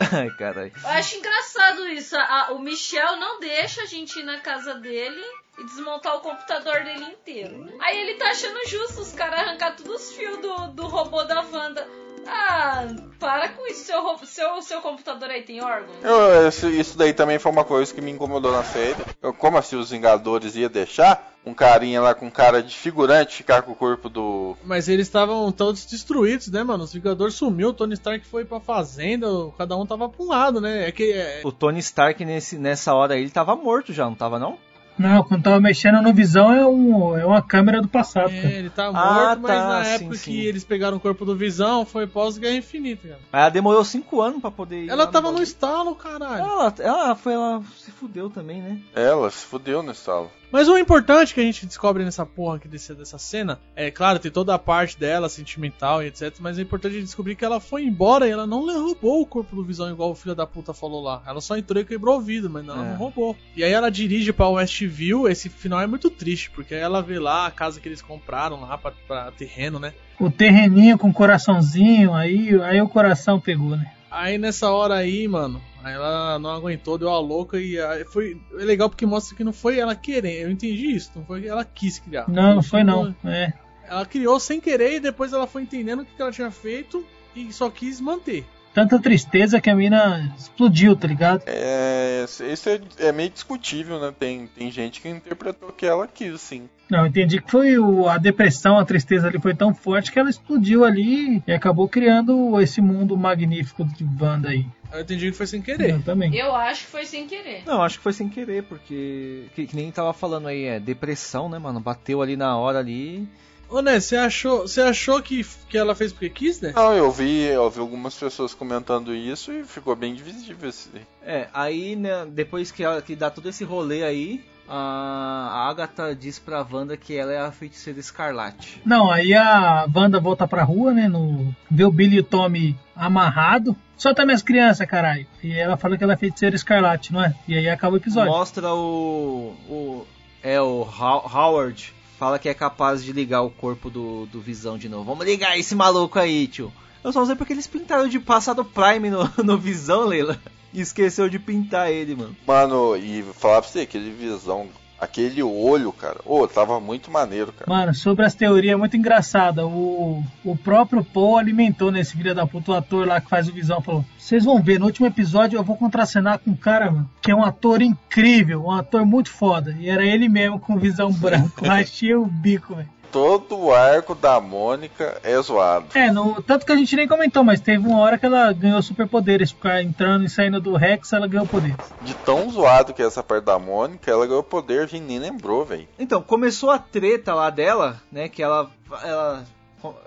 Ai, caralho. Eu acho engraçado isso. A- o Michel não deixa a gente ir na casa dele e desmontar o computador dele inteiro. Aí ele tá achando justo os caras arrancar todos os fios do, do robô da Wanda. Ah, para com isso. Seu, seu, seu computador aí tem órgão? Eu, esse- isso daí também foi uma coisa que me incomodou na série. Eu, como assim os Vingadores ia deixar um carinha lá com cara de figurante ficar com o corpo do. Mas eles estavam todos destruídos, né, mano? Os Vingadores sumiu, o Tony Stark foi pra fazenda, cada um tava pra um lado, né? É que. é- O Tony Stark nesse, nessa hora aí, ele tava morto já, não tava não? Não, quando tava mexendo no visão é, um, é uma câmera do passado. cara. É, ele tá morto, Ah, mas tá, na sim, época sim. que eles pegaram o corpo do Visão foi pós-Guerra Infinita, cara. Mas ela demorou cinco anos pra poder ir Ela lá tava no bagulho. estalo, caralho. Ela, ela foi, ela se fudeu também, né? Ela se fudeu nesse sala. Mas o importante que a gente descobre nessa porra aqui desse, dessa cena é, claro, tem toda a parte dela, sentimental e etc. Mas é importante a gente descobrir que ela foi embora e ela não roubou o corpo do Visão, igual o filho da puta falou lá. Ela só entrou e quebrou o vidro, mas não, ela É. não roubou. E aí ela dirige pra Westview. Esse final é muito triste, porque aí ela vê lá a casa que eles compraram lá pra, pra terreno, né? O terreninho com coraçãozinho, aí, aí o coração pegou, né? Aí nessa hora aí, mano, aí ela não aguentou, deu a louca e aí foi é legal porque mostra que não foi ela querendo. Eu entendi isso, não foi que ela quis criar. Não, não foi não. É. Ela criou sem querer e depois ela foi entendendo o que ela tinha feito e só quis manter. Tanta tristeza que a mina explodiu, tá ligado? É, isso é, é meio discutível, né? Tem, tem gente que interpretou que ela quis, sim. Não, eu entendi que foi o- a depressão, a tristeza ali foi tão forte que ela explodiu ali e acabou criando esse mundo magnífico de Wanda aí. Eu entendi que foi sem querer. Eu também. Eu acho que foi sem querer. Não, acho que foi sem querer, porque. Que, que nem tava falando aí, é depressão, né, mano? Bateu ali na hora ali. Ô, Né, você achou, você achou que, que ela fez porque quis, né? Não, eu vi, eu vi algumas pessoas comentando isso e ficou bem divisível esse. É, aí, né, depois que, ela, que dá todo esse rolê aí, a, a Agatha diz pra Wanda que ela é a feiticeira escarlate. Não, aí a Wanda volta pra rua, né? No, vê o Billy e o Tommy amarrado. Solta minhas crianças, caralho. E ela fala que ela é feiticeira escarlate, não é? E aí acaba o episódio. Mostra o. o é, o How- Howard fala que é capaz de ligar o corpo do, do Visão de novo. Vamos ligar esse maluco aí, tio. Eu só sei porque eles pintaram de passado Prime no, [laughs] no Visão, Leila. E esqueceu de pintar ele, mano. Mano, e falar pra você, aquele visão, aquele olho, cara, ô, tava muito maneiro, cara. Mano, sobre as teorias, é muito engraçada. O, o próprio Paul alimentou nesse filho da puta, o ator lá que faz o Visão, falou: Vocês vão ver, no último episódio eu vou contracenar com um cara, mano, que é um ator incrível, um ator muito foda. E era ele mesmo com o Visão [laughs] branco. Rachei o bico, velho. Todo o arco da Mônica é zoado. É, no, tanto que a gente nem comentou, mas teve uma hora que ela ganhou superpoderes. Ficar entrando e saindo do Rex, ela ganhou poderes. De tão zoado que é essa parte da Mônica, ela ganhou poder, a gente nem lembrou, velho. Então, começou a treta lá dela, né? Que ela. ela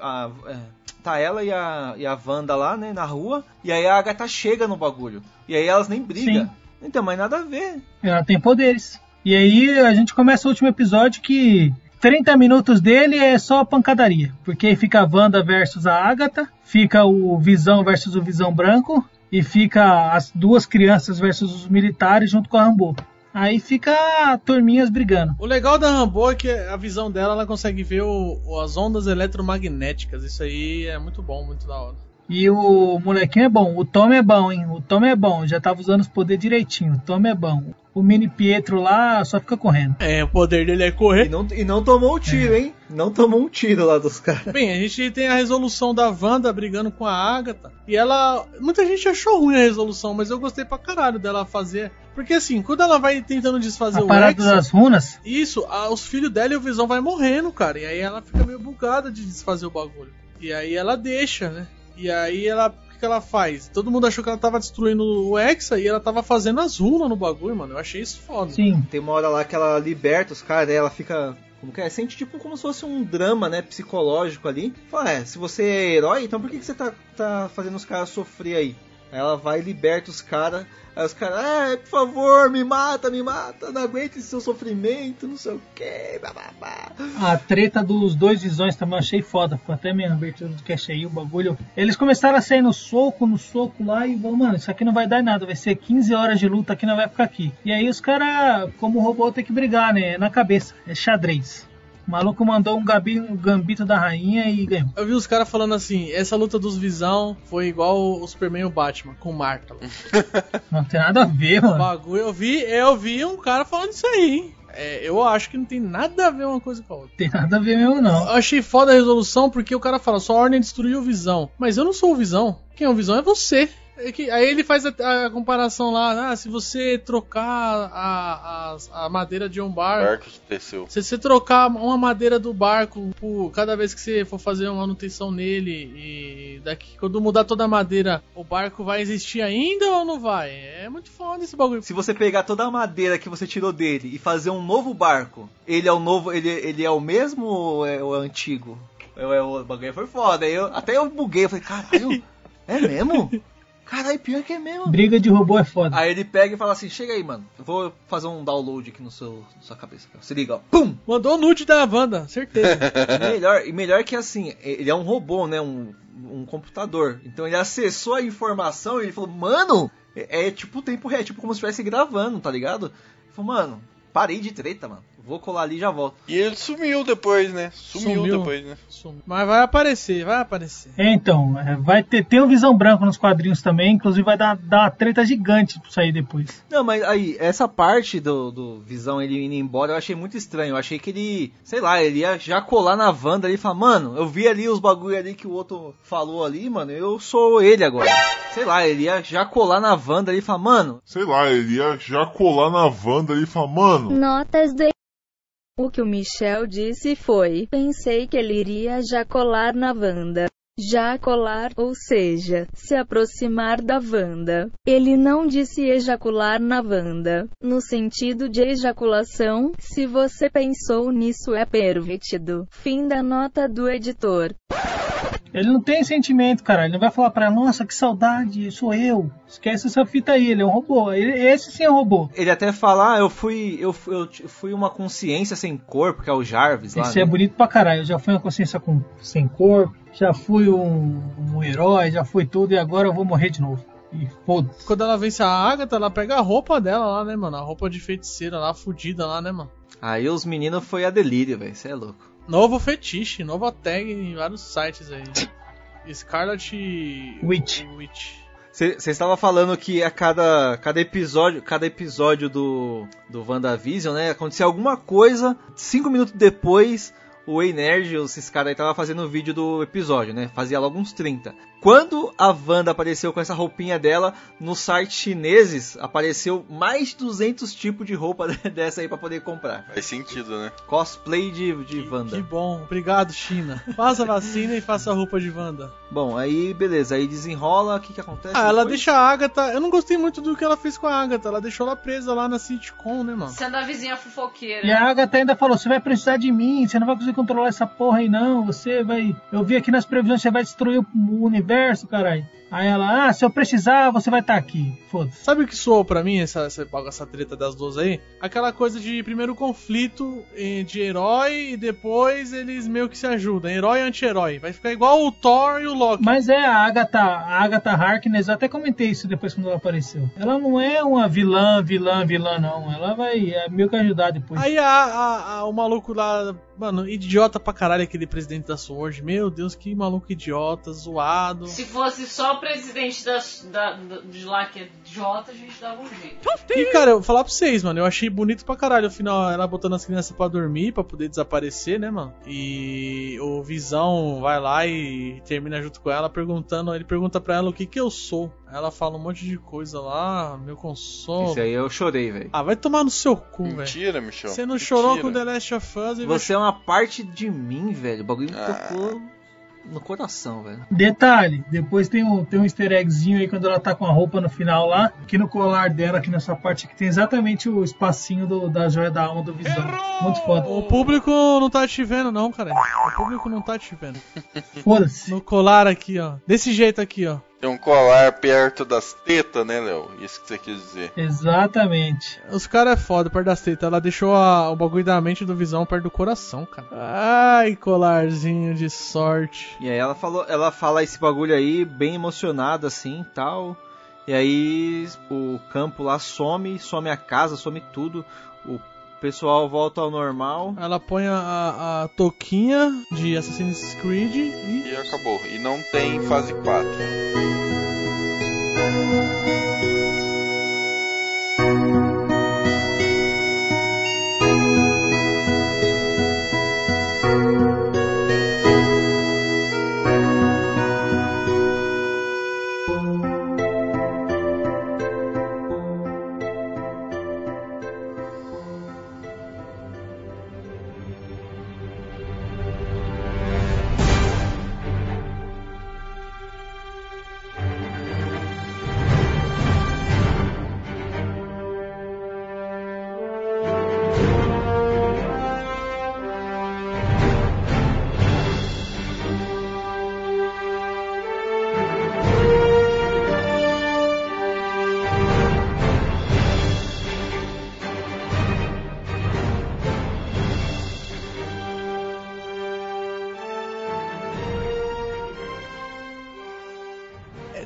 a- é, tá ela e a, e a Wanda lá, né? Na rua. E aí a Agatha chega no bagulho. E aí elas nem brigam. Sim. Então, mas nada a ver. Ela tem poderes. E aí a gente começa o último episódio que 30 minutos dele é só pancadaria. Porque fica a Wanda versus a Agatha, fica o Visão versus o Visão Branco, e fica as duas crianças versus os militares junto com a Rambo. Aí fica turminhas brigando. O legal da Rambo é que a visão dela, ela consegue ver o- as ondas eletromagnéticas. Isso aí é muito bom, muito da hora. E o molequinho é bom, o Tom é bom, hein? O Tom é bom, já tava usando os poderes direitinho. O Tom é bom. O mini Pietro lá só fica correndo. É, o poder dele é correr. E não, e não tomou o tiro, hein? Não tomou um tiro lá dos caras. Bem, a gente tem a resolução da Wanda brigando com a Agatha. E ela. Muita gente achou ruim a resolução, mas eu gostei pra caralho dela fazer. Porque assim, quando ela vai tentando desfazer A o parada Hexa, das runas. Isso, a- os filhos dela e o Visão vai morrendo, cara. E aí ela fica meio bugada de desfazer o bagulho. E aí ela deixa, né? E aí ela. O que, que ela faz? Todo mundo achou que ela tava destruindo o Hexa e ela tava fazendo as runas no bagulho, mano. Eu achei isso foda. Sim. Tem uma hora lá que ela liberta os caras, ela fica. Como que é? Sente tipo como se fosse um drama, né? Psicológico ali. Fala, é, se você é herói, então por que, que você tá, tá fazendo os caras sofrer aí? Ela vai e liberta os caras. Aí os caras, é, por favor, me mata, me mata, não aguento esse seu sofrimento, não sei o que. A treta dos dois visões também achei foda. Foi até minha abertura do cast aí, o bagulho. Eles começaram a sair no soco, no soco lá e vão, mano, isso aqui não vai dar nada. Vai ser 15 horas de luta aqui, não vai ficar aqui. E aí os caras, como robô, tem que brigar, né? É na cabeça. É xadrez. O maluco mandou um, gabi, um gambito da rainha e ganhou. Eu vi os caras falando assim, essa luta dos Visão foi igual o Superman e o Batman, com o Marta. [laughs] Não tem nada a ver, O mano. bagulho, eu vi, eu vi um cara falando isso aí, hein? é, eu acho que não tem nada a ver uma coisa com a outra. Tem nada a ver mesmo, não. Eu achei foda a resolução porque o cara fala, sua ordem destruiu o Visão. Mas eu não sou o Visão. Quem é o Visão é você. É que- aí ele faz a, a comparação lá, ah, se você trocar a, a, a madeira de um barco, Barco que desceu. se você trocar uma madeira do barco por cada vez que você for fazer uma manutenção nele e daqui quando mudar toda a madeira, o barco vai existir ainda ou não vai? É muito foda esse bagulho. Se você pegar toda a madeira que você tirou dele e fazer um novo barco, ele é o novo, ele, ele é o mesmo ou é o antigo? É, é, o bagulho foi foda. Eu, até eu buguei, eu falei, caralho, [laughs] é mesmo? Caralho, pior que é mesmo. Briga de robô é foda. Aí ele pega e fala assim, chega aí, mano. Eu vou fazer um download aqui no seu, na sua cabeça. Se liga, ó. Pum! Mandou o nude da Wanda, certeza. E [laughs] melhor, e melhor que assim, ele é um robô, né? Um, um computador. Então ele acessou a informação e ele falou, mano, é, é tipo tempo real, é tipo como se estivesse gravando, tá ligado? Ele falou, mano, parei de treta, mano. Vou colar ali e já volto. E ele sumiu depois, né? Sumiu, Sumiu. depois, né? Mas vai aparecer, vai aparecer. É, então, é, vai ter, tem o Visão Branco nos quadrinhos também, inclusive vai dar, dar uma treta gigante pra sair depois. Não, mas aí, essa parte do, do Visão ele indo embora, eu achei muito estranho. Eu achei que ele, sei lá, ele ia já colar na Wanda ali e falar, mano, eu vi ali os bagulho ali que o outro falou ali, mano, eu sou ele agora. Sei lá, ele ia já colar na Wanda ali e falar, mano, Sei lá, ele ia já colar na Wanda e falar, mano, Notas de. O que o Michel disse foi: pensei que ele iria já colar na Wanda. Já colar, ou seja, se aproximar da Wanda. Ele não disse ejacular na Wanda, no sentido de ejaculação. Se você pensou nisso, é pervertido. Fim da nota do editor. Ele não tem sentimento, cara. Ele não vai falar pra ela, nossa, que saudade, sou eu. Esquece essa fita aí, ele é um robô. Ele- esse sim é um robô. ele até fala, ah, eu fui, eu, fui- eu fui uma consciência sem corpo, que é o Jarvis lá. Esse é né? bonito pra caralho. Eu já fui uma consciência com, sem corpo, já fui um, um herói, já fui tudo e agora eu vou morrer de novo. E foda-se. Quando ela vence a Agatha, ela pega a roupa dela lá, né, mano? A roupa de feiticeira lá, fudida lá, né, mano? Aí os meninos foi a delírio, velho, você é louco. Novo fetiche, nova tag em vários sites aí. Scarlet Witch. Witch. Você estava falando que a cada, cada episódio, cada episódio do, do WandaVision, né, acontecia alguma coisa, cinco minutos depois, o Ei Nerd, esses caras aí tava fazendo o vídeo do episódio, né, fazia logo uns 30. Quando a Wanda apareceu com essa roupinha dela, nos sites chineses apareceu mais de 200 tipos de roupa [laughs] dessa aí pra poder comprar. Faz sentido, né? Cosplay de, de Wanda. Que bom, obrigado, China. Faça a vacina e faça a roupa de Wanda. Bom, aí beleza, aí desenrola, o que que acontece? Ah, ela depois? deixa a Agatha. Eu não gostei muito do que ela fez com a Agatha. Ela deixou ela presa lá na sitcom, né, mano? Sendo a vizinha fofoqueira. E a Agatha ainda falou: você vai precisar de mim, você não vai conseguir controlar essa porra aí, não. Você vai. Eu vi aqui nas previsões, você vai destruir o universo, caralho. Aí ela, ah, se eu precisar, você vai estar aqui. Foda-se. Sabe o que soou pra mim, essa, essa, essa treta das duas aí? Aquela coisa de primeiro conflito eh, de herói e depois eles meio que se ajudam. Herói e anti-herói. Vai ficar igual o Thor e o Loki. Mas é a Agatha, a Agatha Harkness, eu até comentei isso depois quando ela apareceu. Ela não é uma vilã, vilã, vilã, não. Ela vai é, meio que ajudar depois. Aí a, a- a- o maluco lá, mano, idiota pra caralho aquele presidente da Sword. Meu Deus, que maluco idiota, zoado. Se fosse só o presidente da, da, da- de lá que é Jota, a gente dava um jeito. E, cara, eu vou falar pra vocês, mano, eu achei bonito pra caralho. No final, ela botando as crianças pra dormir, pra poder desaparecer, né, mano? E o Visão vai lá e termina junto com ela, perguntando. Ele pergunta pra ela o que que eu sou. Ela fala um monte de coisa lá, meu consolo. Esse aí eu chorei, velho. Ah, vai tomar no seu cu, velho. Mentira, Michel. Você não chorou Mentira. com The Last of Us e Você é uma parte de mim, velho. O bagulho me Ah. tocou no coração, velho. Detalhe, depois tem um, tem um easter eggzinho aí quando ela tá com a roupa no final lá, aqui no colar dela, aqui nessa parte que tem exatamente o espacinho do- da joia da alma do Visão. Muito foda. O público não tá te vendo, não, cara. O público não tá te vendo. Foda-se. No colar aqui, ó. Desse jeito aqui, ó. Tem um colar perto das tetas, né, Léo? Isso que você quis dizer. Exatamente. Os caras é foda, perto das tetas. Ela deixou a- o bagulho da mente do visão perto do coração, cara. Ai, colarzinho de sorte. E aí ela falou, ela fala esse bagulho aí, bem emocionada assim, tal. E aí o campo lá some, some a casa, some tudo. O pessoal volta ao normal. Ela põe a, a, a toquinha de Assassin's Creed e. E acabou. E não tem fase 4.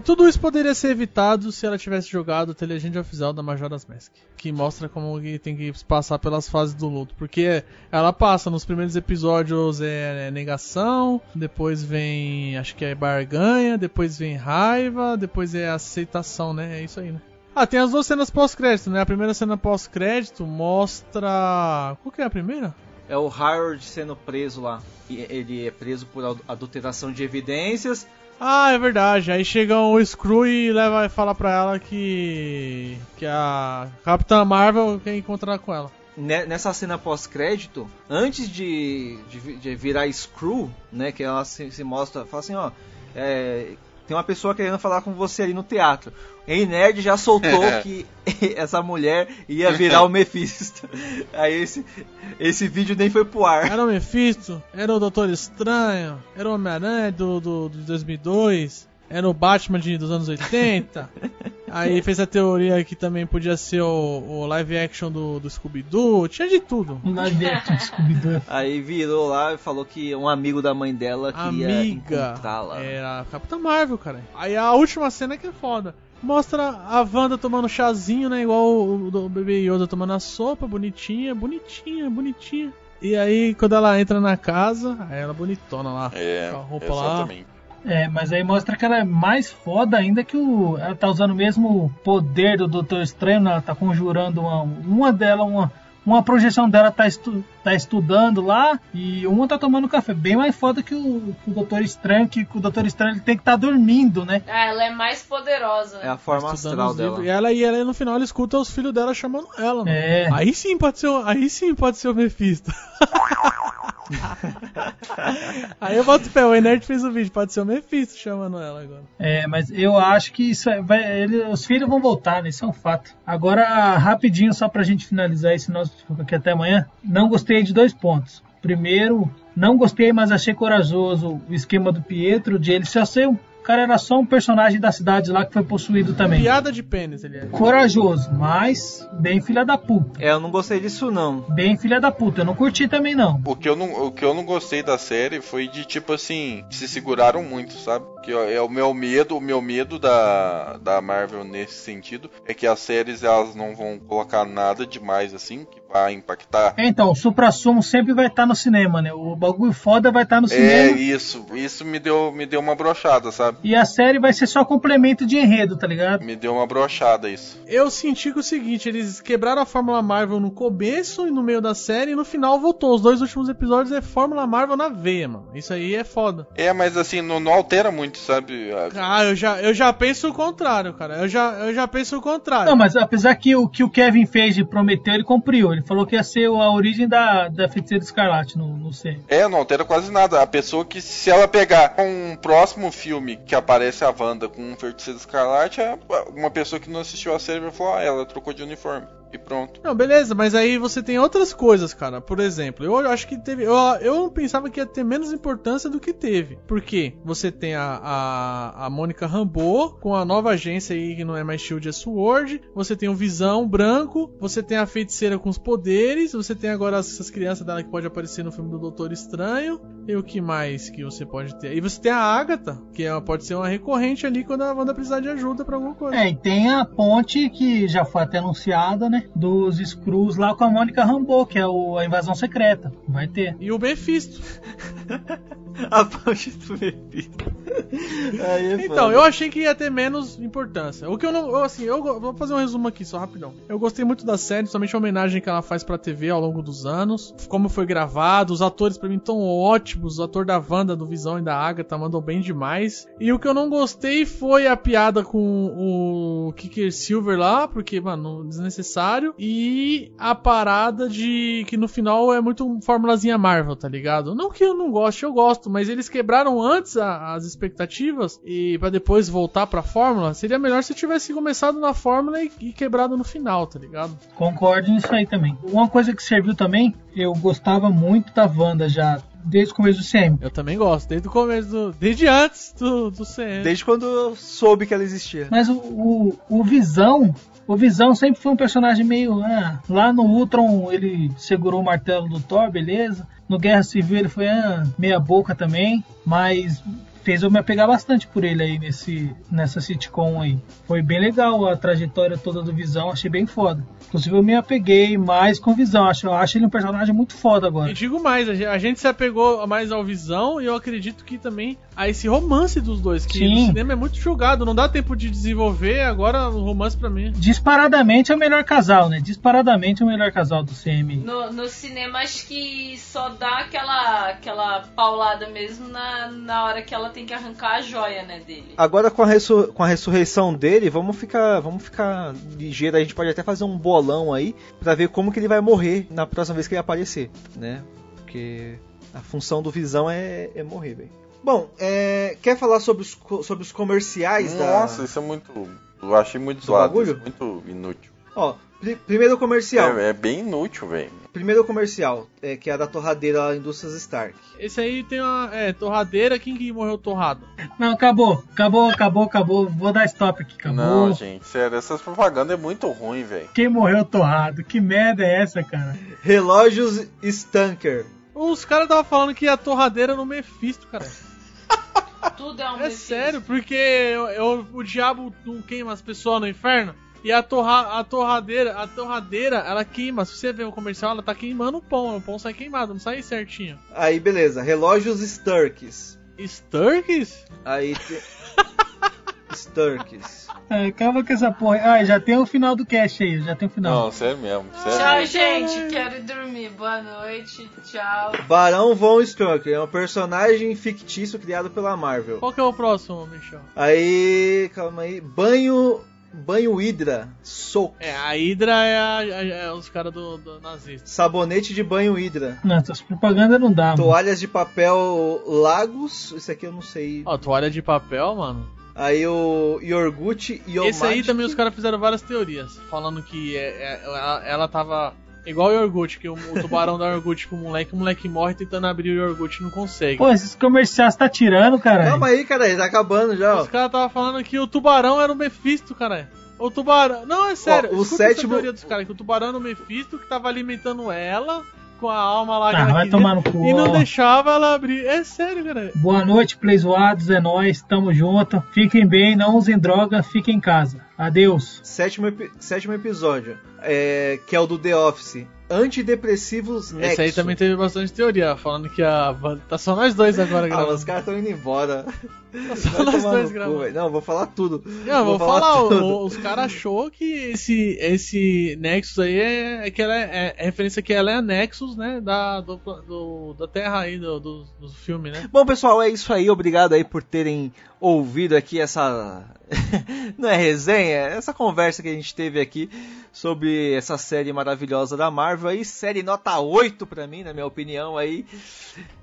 Tudo isso poderia ser evitado se ela tivesse jogado The Legend of Zelda Majora's Mask. Que mostra como tem que passar pelas fases do luto. Porque ela passa nos primeiros episódios é, é negação, depois vem acho que é barganha, depois vem raiva, depois é aceitação, né? É isso aí, né? Ah, tem as duas cenas pós-crédito, né? A primeira cena pós-crédito mostra. Qual que é a primeira? É o Harold sendo preso lá. Ele é preso por adu- adulteração de evidências. Ah, é verdade. Aí chega o Screw e leva e fala pra ela que. que a Capitã Marvel quer encontrar com ela. Ne- Nessa cena pós-crédito, antes de, de, de virar Screw, né? Que ela se, se mostra, fala assim, ó. é, tem uma pessoa querendo falar com você ali no teatro. Ei Nerd já soltou [laughs] que [laughs] essa mulher ia virar o Mephisto. [laughs] Aí esse, esse vídeo nem foi pro ar. Era o Mephisto, era o Doutor Estranho, era o Homem-Aranha do, do, de 2002, era o Batman de, dos anos 80. Aí fez a teoria que também podia ser o, o live action do, do Scooby-Doo, tinha de tudo. Um live action de Scooby-Doo. [laughs] Aí virou lá e falou que um amigo da mãe dela queria Amiga, encontrá-la. era a Capitã Marvel, cara. Aí a última cena que é foda. Mostra a Wanda tomando chazinho, né? Igual o, o bebê Yoda tomando a sopa, bonitinha, bonitinha, bonitinha. E aí, quando ela entra na casa, aí ela bonitona lá. É, com a roupa lá. É, mas aí mostra que ela é mais foda ainda que o. Ela tá usando o mesmo poder do Doutor Estranho, né? ela tá conjurando uma. Uma dela, uma. Uma projeção dela tá, estu, tá estudando lá e uma tá tomando café. Bem mais foda que o, que o Doutor Estranho, que o Doutor Estranho ele tem que estar tá dormindo, né? Ah, ela é mais poderosa. É a forma Estudando astral dela. E ela, e ela no final ela escuta os filhos dela chamando ela, mano. É. Aí sim pode ser, o- aí sim pode ser o Mephisto. [laughs] aí eu boto fé, o Enerd fez o vídeo, pode ser o Mephisto chamando ela agora. É, mas eu acho que isso é- vai, ele- os filhos vão voltar, né? Isso é um fato. Agora, rapidinho, só pra gente finalizar esse nosso aqui até amanhã. Não gostei de dois pontos. Primeiro, não gostei, mas achei corajoso o esquema do Pietro de ele só ser um. O cara era só um personagem da cidade lá que foi possuído também. Piada de pênis, ele é. Corajoso, mas bem filha da puta. É, eu não gostei disso não. Bem filha da puta. Eu não curti também não. O que, eu não, o que eu não gostei da série foi de tipo assim, se seguraram muito, sabe? Que ó, é o meu medo, o meu medo da, da Marvel nesse sentido é que as séries elas não vão colocar nada demais assim que vai impactar. É, Então, o supra-sumo sempre vai estar no cinema, né? O bagulho foda vai estar no É cinema. isso, isso me deu, me deu uma brochada, sabe? E a série vai ser só complemento de enredo, tá ligado? Me deu uma brochada isso. Eu senti que é o seguinte, eles quebraram a Fórmula Marvel no começo e no meio da série e no final voltou. Os dois últimos episódios é Fórmula Marvel na veia, mano. Isso aí é foda. É, mas assim, não, não altera muito, sabe? Ah, eu já, eu já penso o contrário, cara. Eu já, eu já penso o contrário. Não, mas apesar que o que o Kevin fez de prometeu, ele cumpriu. Ele falou que ia ser a origem da, da Feiticeira Escarlate no, no. É, não altera quase nada. A pessoa que, se ela pegar um próximo filme que aparece a Wanda com um feiticeiro escarlate, é uma pessoa que não assistiu a série vai falar, ah, ela trocou de uniforme. E pronto. Não, beleza, mas aí você tem outras coisas, cara. Por exemplo, eu acho que teve. Eu, eu pensava que ia ter menos importância do que teve. Por quê? Você tem a, a, a Mônica Rambeau com a nova agência aí que não é mais Shield, é Sword. Você tem o Visão branco. Você tem a feiticeira com os poderes. Você tem agora essas crianças dela que pode aparecer no filme do Doutor Estranho. E o que mais que você pode ter? E você tem a Agatha, que é, pode ser uma recorrente ali quando a Wanda precisar de ajuda pra alguma coisa. É, e tem a ponte que já foi até anunciada, né? Dos Screws lá com a Mônica Rambeau, que é o, a invasão secreta. Vai ter. E o Mephisto. [laughs] a ponte do Mephisto. É Então, eu achei que ia ter menos importância. O que eu não. eu, assim, eu vou fazer um resumo aqui só rapidão. Eu gostei muito da série, somente a homenagem que ela faz pra TV ao longo dos anos. Como foi gravado, os atores pra mim tão ótimos. O ator da Wanda, do Visão e da Agatha mandou bem demais. E o que eu não gostei foi a piada com o Kicker Silver lá, porque, mano, desnecessário. E a parada de que no final é muito formulazinha Marvel, tá ligado? Não que eu não goste, eu gosto, mas eles quebraram antes a- as expectativas e pra depois voltar pra fórmula. Seria melhor se tivesse começado na fórmula e, e quebrado no final, tá ligado? Concordo nisso aí também. Uma coisa que serviu também, eu gostava muito da Wanda já, desde o começo do CM. Eu também gosto, desde o começo do. Desde antes do, do CM. Desde quando eu soube que ela existia. Mas o, o, o Visão, o Visão sempre foi um personagem meio. Ah, lá no Ultron ele segurou o martelo do Thor, beleza. no Guerra Civil ele foi ah, meia boca também, mas fez eu me apegar bastante por ele aí nesse, nessa sitcom aí. Foi bem legal a trajetória toda do Visão, achei bem foda. Inclusive eu me apeguei mais com o Visão, acho, eu acho ele um personagem muito foda agora. E digo mais, a gen- a gente se apegou mais ao Visão e eu acredito que também a esse romance dos dois, que Sim. no cinema é muito jogado, não dá tempo de desenvolver, agora o romance pra mim. Disparadamente é o melhor casal, né? Disparadamente é o melhor casal do CMI. No, no cinema acho que só dá aquela, aquela paulada mesmo na, na hora que ela tem que arrancar a joia, né, dele. Agora com a, ressu- com a ressurreição dele, vamos ficar, vamos ficar ligeiro. A gente pode até fazer um bolão aí pra ver como que ele vai morrer na próxima vez que ele aparecer, né? Porque a função do Visão é, é morrer, velho. Bom, é, quer falar sobre os, sobre os comerciais da. Nossa, isso é muito. Eu achei muito Do zoado, isso, muito inútil. Ó, pri- primeiro comercial. É, é bem inútil, velho. Primeiro comercial, é, que é a da torradeira lá, Indústrias Stark. Esse aí tem uma é, torradeira, quem que morreu torrado? Não, acabou, acabou, acabou, acabou. Vou dar stop aqui, acabou. Não, gente, sério, essas propagandas é muito ruim, velho. Quem morreu torrado? Que merda é essa, cara? Relógios Stanker. Os caras estavam falando que a torradeira no Mephisto, cara. Tudo é um É sério, porque eu- eu- o diabo não queima as pessoas no inferno. E a, torra, a torradeira, a torradeira, ela queima. Se você ver o comercial, ela tá queimando o pão. O pão sai queimado, não sai certinho. Aí, beleza. Relógios Sturks. Sturks? Aí tem... [laughs] Sturks. É, calma com essa porra. Ah, já tem o final do cast aí, já tem o final. Não, sério mesmo. Sério Tchau, gente. Quero ir dormir. Boa noite. Tchau. Barão Von Strucker é um personagem fictício criado pela Marvel. Qual que é o próximo, Michel? Aí, calma aí. Banho. Banho Hydra. Soap. É, a Hydra é, a- a- é os caras do, do nazista. Sabonete de banho Hydra. Não, essas propagandas não dá, mano. Toalhas de papel Lagos. Isso aqui eu não sei. Ó, toalha de papel, mano. Aí o Iogurte e o Esse aí também os caras fizeram várias teorias. Falando que é- é- ela, ela tava igual o iogurte, que o, o tubarão dá iogurte pro moleque, o moleque morre tentando abrir o iogurte e não consegue. Pô, esses comerciais tá tirando, cara. Calma aí, cara. Tá acabando já, ó. Os caras estavam falando que o tubarão era o Mephisto, cara. O tubarão. Não, é sério. Ó, o sétimo- teoria dos caras, que o tubarão era o Mephisto que tava alimentando ela com a alma lá que Ah, ela vai queria, tomar no cu, E não deixava ela abrir. É sério, cara. Boa noite, Play Zoados, é nóis, tamo junto. Fiquem bem, não usem droga, fiquem em casa. Adeus. Sétimo, epi- sétimo episódio. É, que é o do The Office. Antidepressivos Nexo. Esse aí também teve bastante teoria, falando que a. Wanda- Tá só nós dois agora Ah, gravando. os caras estão indo embora. [laughs] só Vai nós dois cu, gravando. Não, vou falar tudo. Não, vou, falar, o- tudo. o- os caras achou que esse, esse Nexus aí é, é que ela é, é referência que ela é a Nexus, né, da, do, do- da Terra aí, do, do, do filme, né? Bom, pessoal, é isso aí. Obrigado aí por terem ouvido aqui essa. [laughs] Não é resenha? é Essa conversa que a gente teve aqui sobre essa série maravilhosa da Marvel aí. Série nota 8 pra mim, na minha opinião aí.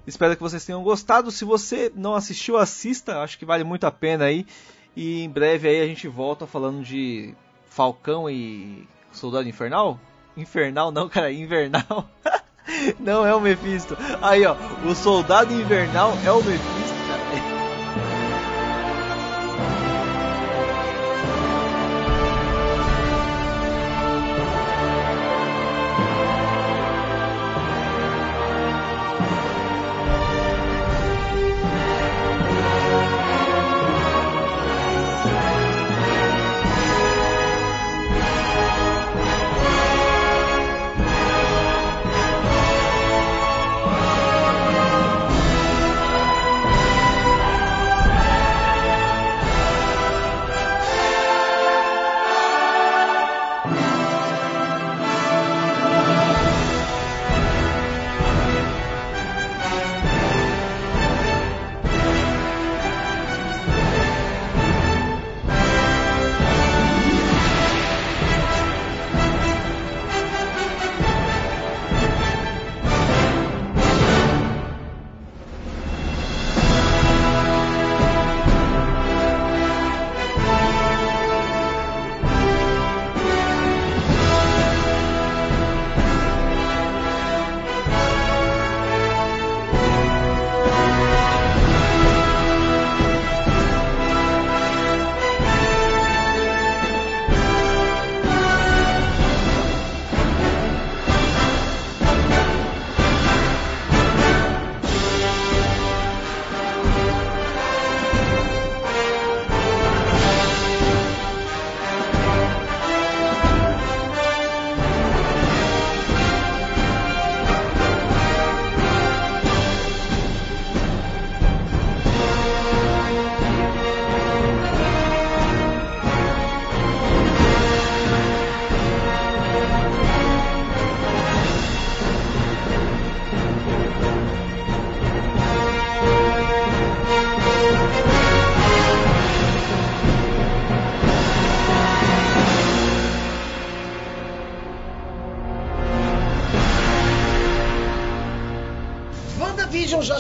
Espero que vocês tenham gostado. Se você não assistiu, assista. Acho que vale muito a pena aí. E em breve aí a gente volta falando de Falcão e Soldado Infernal? Infernal não, cara, Invernal. [laughs] Não é o Mephisto. Aí, ó, o Soldado Invernal é o Mephisto,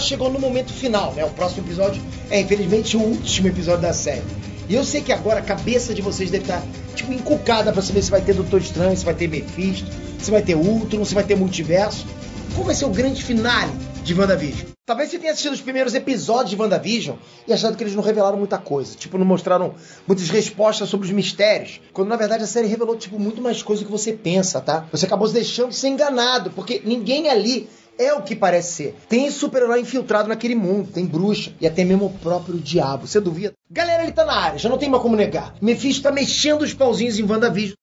chegou no momento final, né? O próximo episódio é, infelizmente, o último episódio da série. E eu sei que agora a cabeça de vocês deve estar, tipo, encucada pra saber se vai ter Doutor Estranho, se vai ter Mephisto, se vai ter Ultron, se vai ter Multiverso. Qual vai ser o grande finale de WandaVision? Talvez você tenha assistido os primeiros episódios de WandaVision e achado que eles não revelaram muita coisa. Tipo, não mostraram muitas respostas sobre os mistérios. Quando na verdade a série revelou, tipo, muito mais coisa do que você pensa, tá? Você acabou se deixando de ser enganado, porque ninguém ali é o que parece ser. Tem super-herói infiltrado naquele mundo, tem bruxa e até mesmo o próprio diabo. Você duvida? Galera, ele tá na área, já não tem mais como negar. Mephisto tá mexendo os pauzinhos em WandaVision.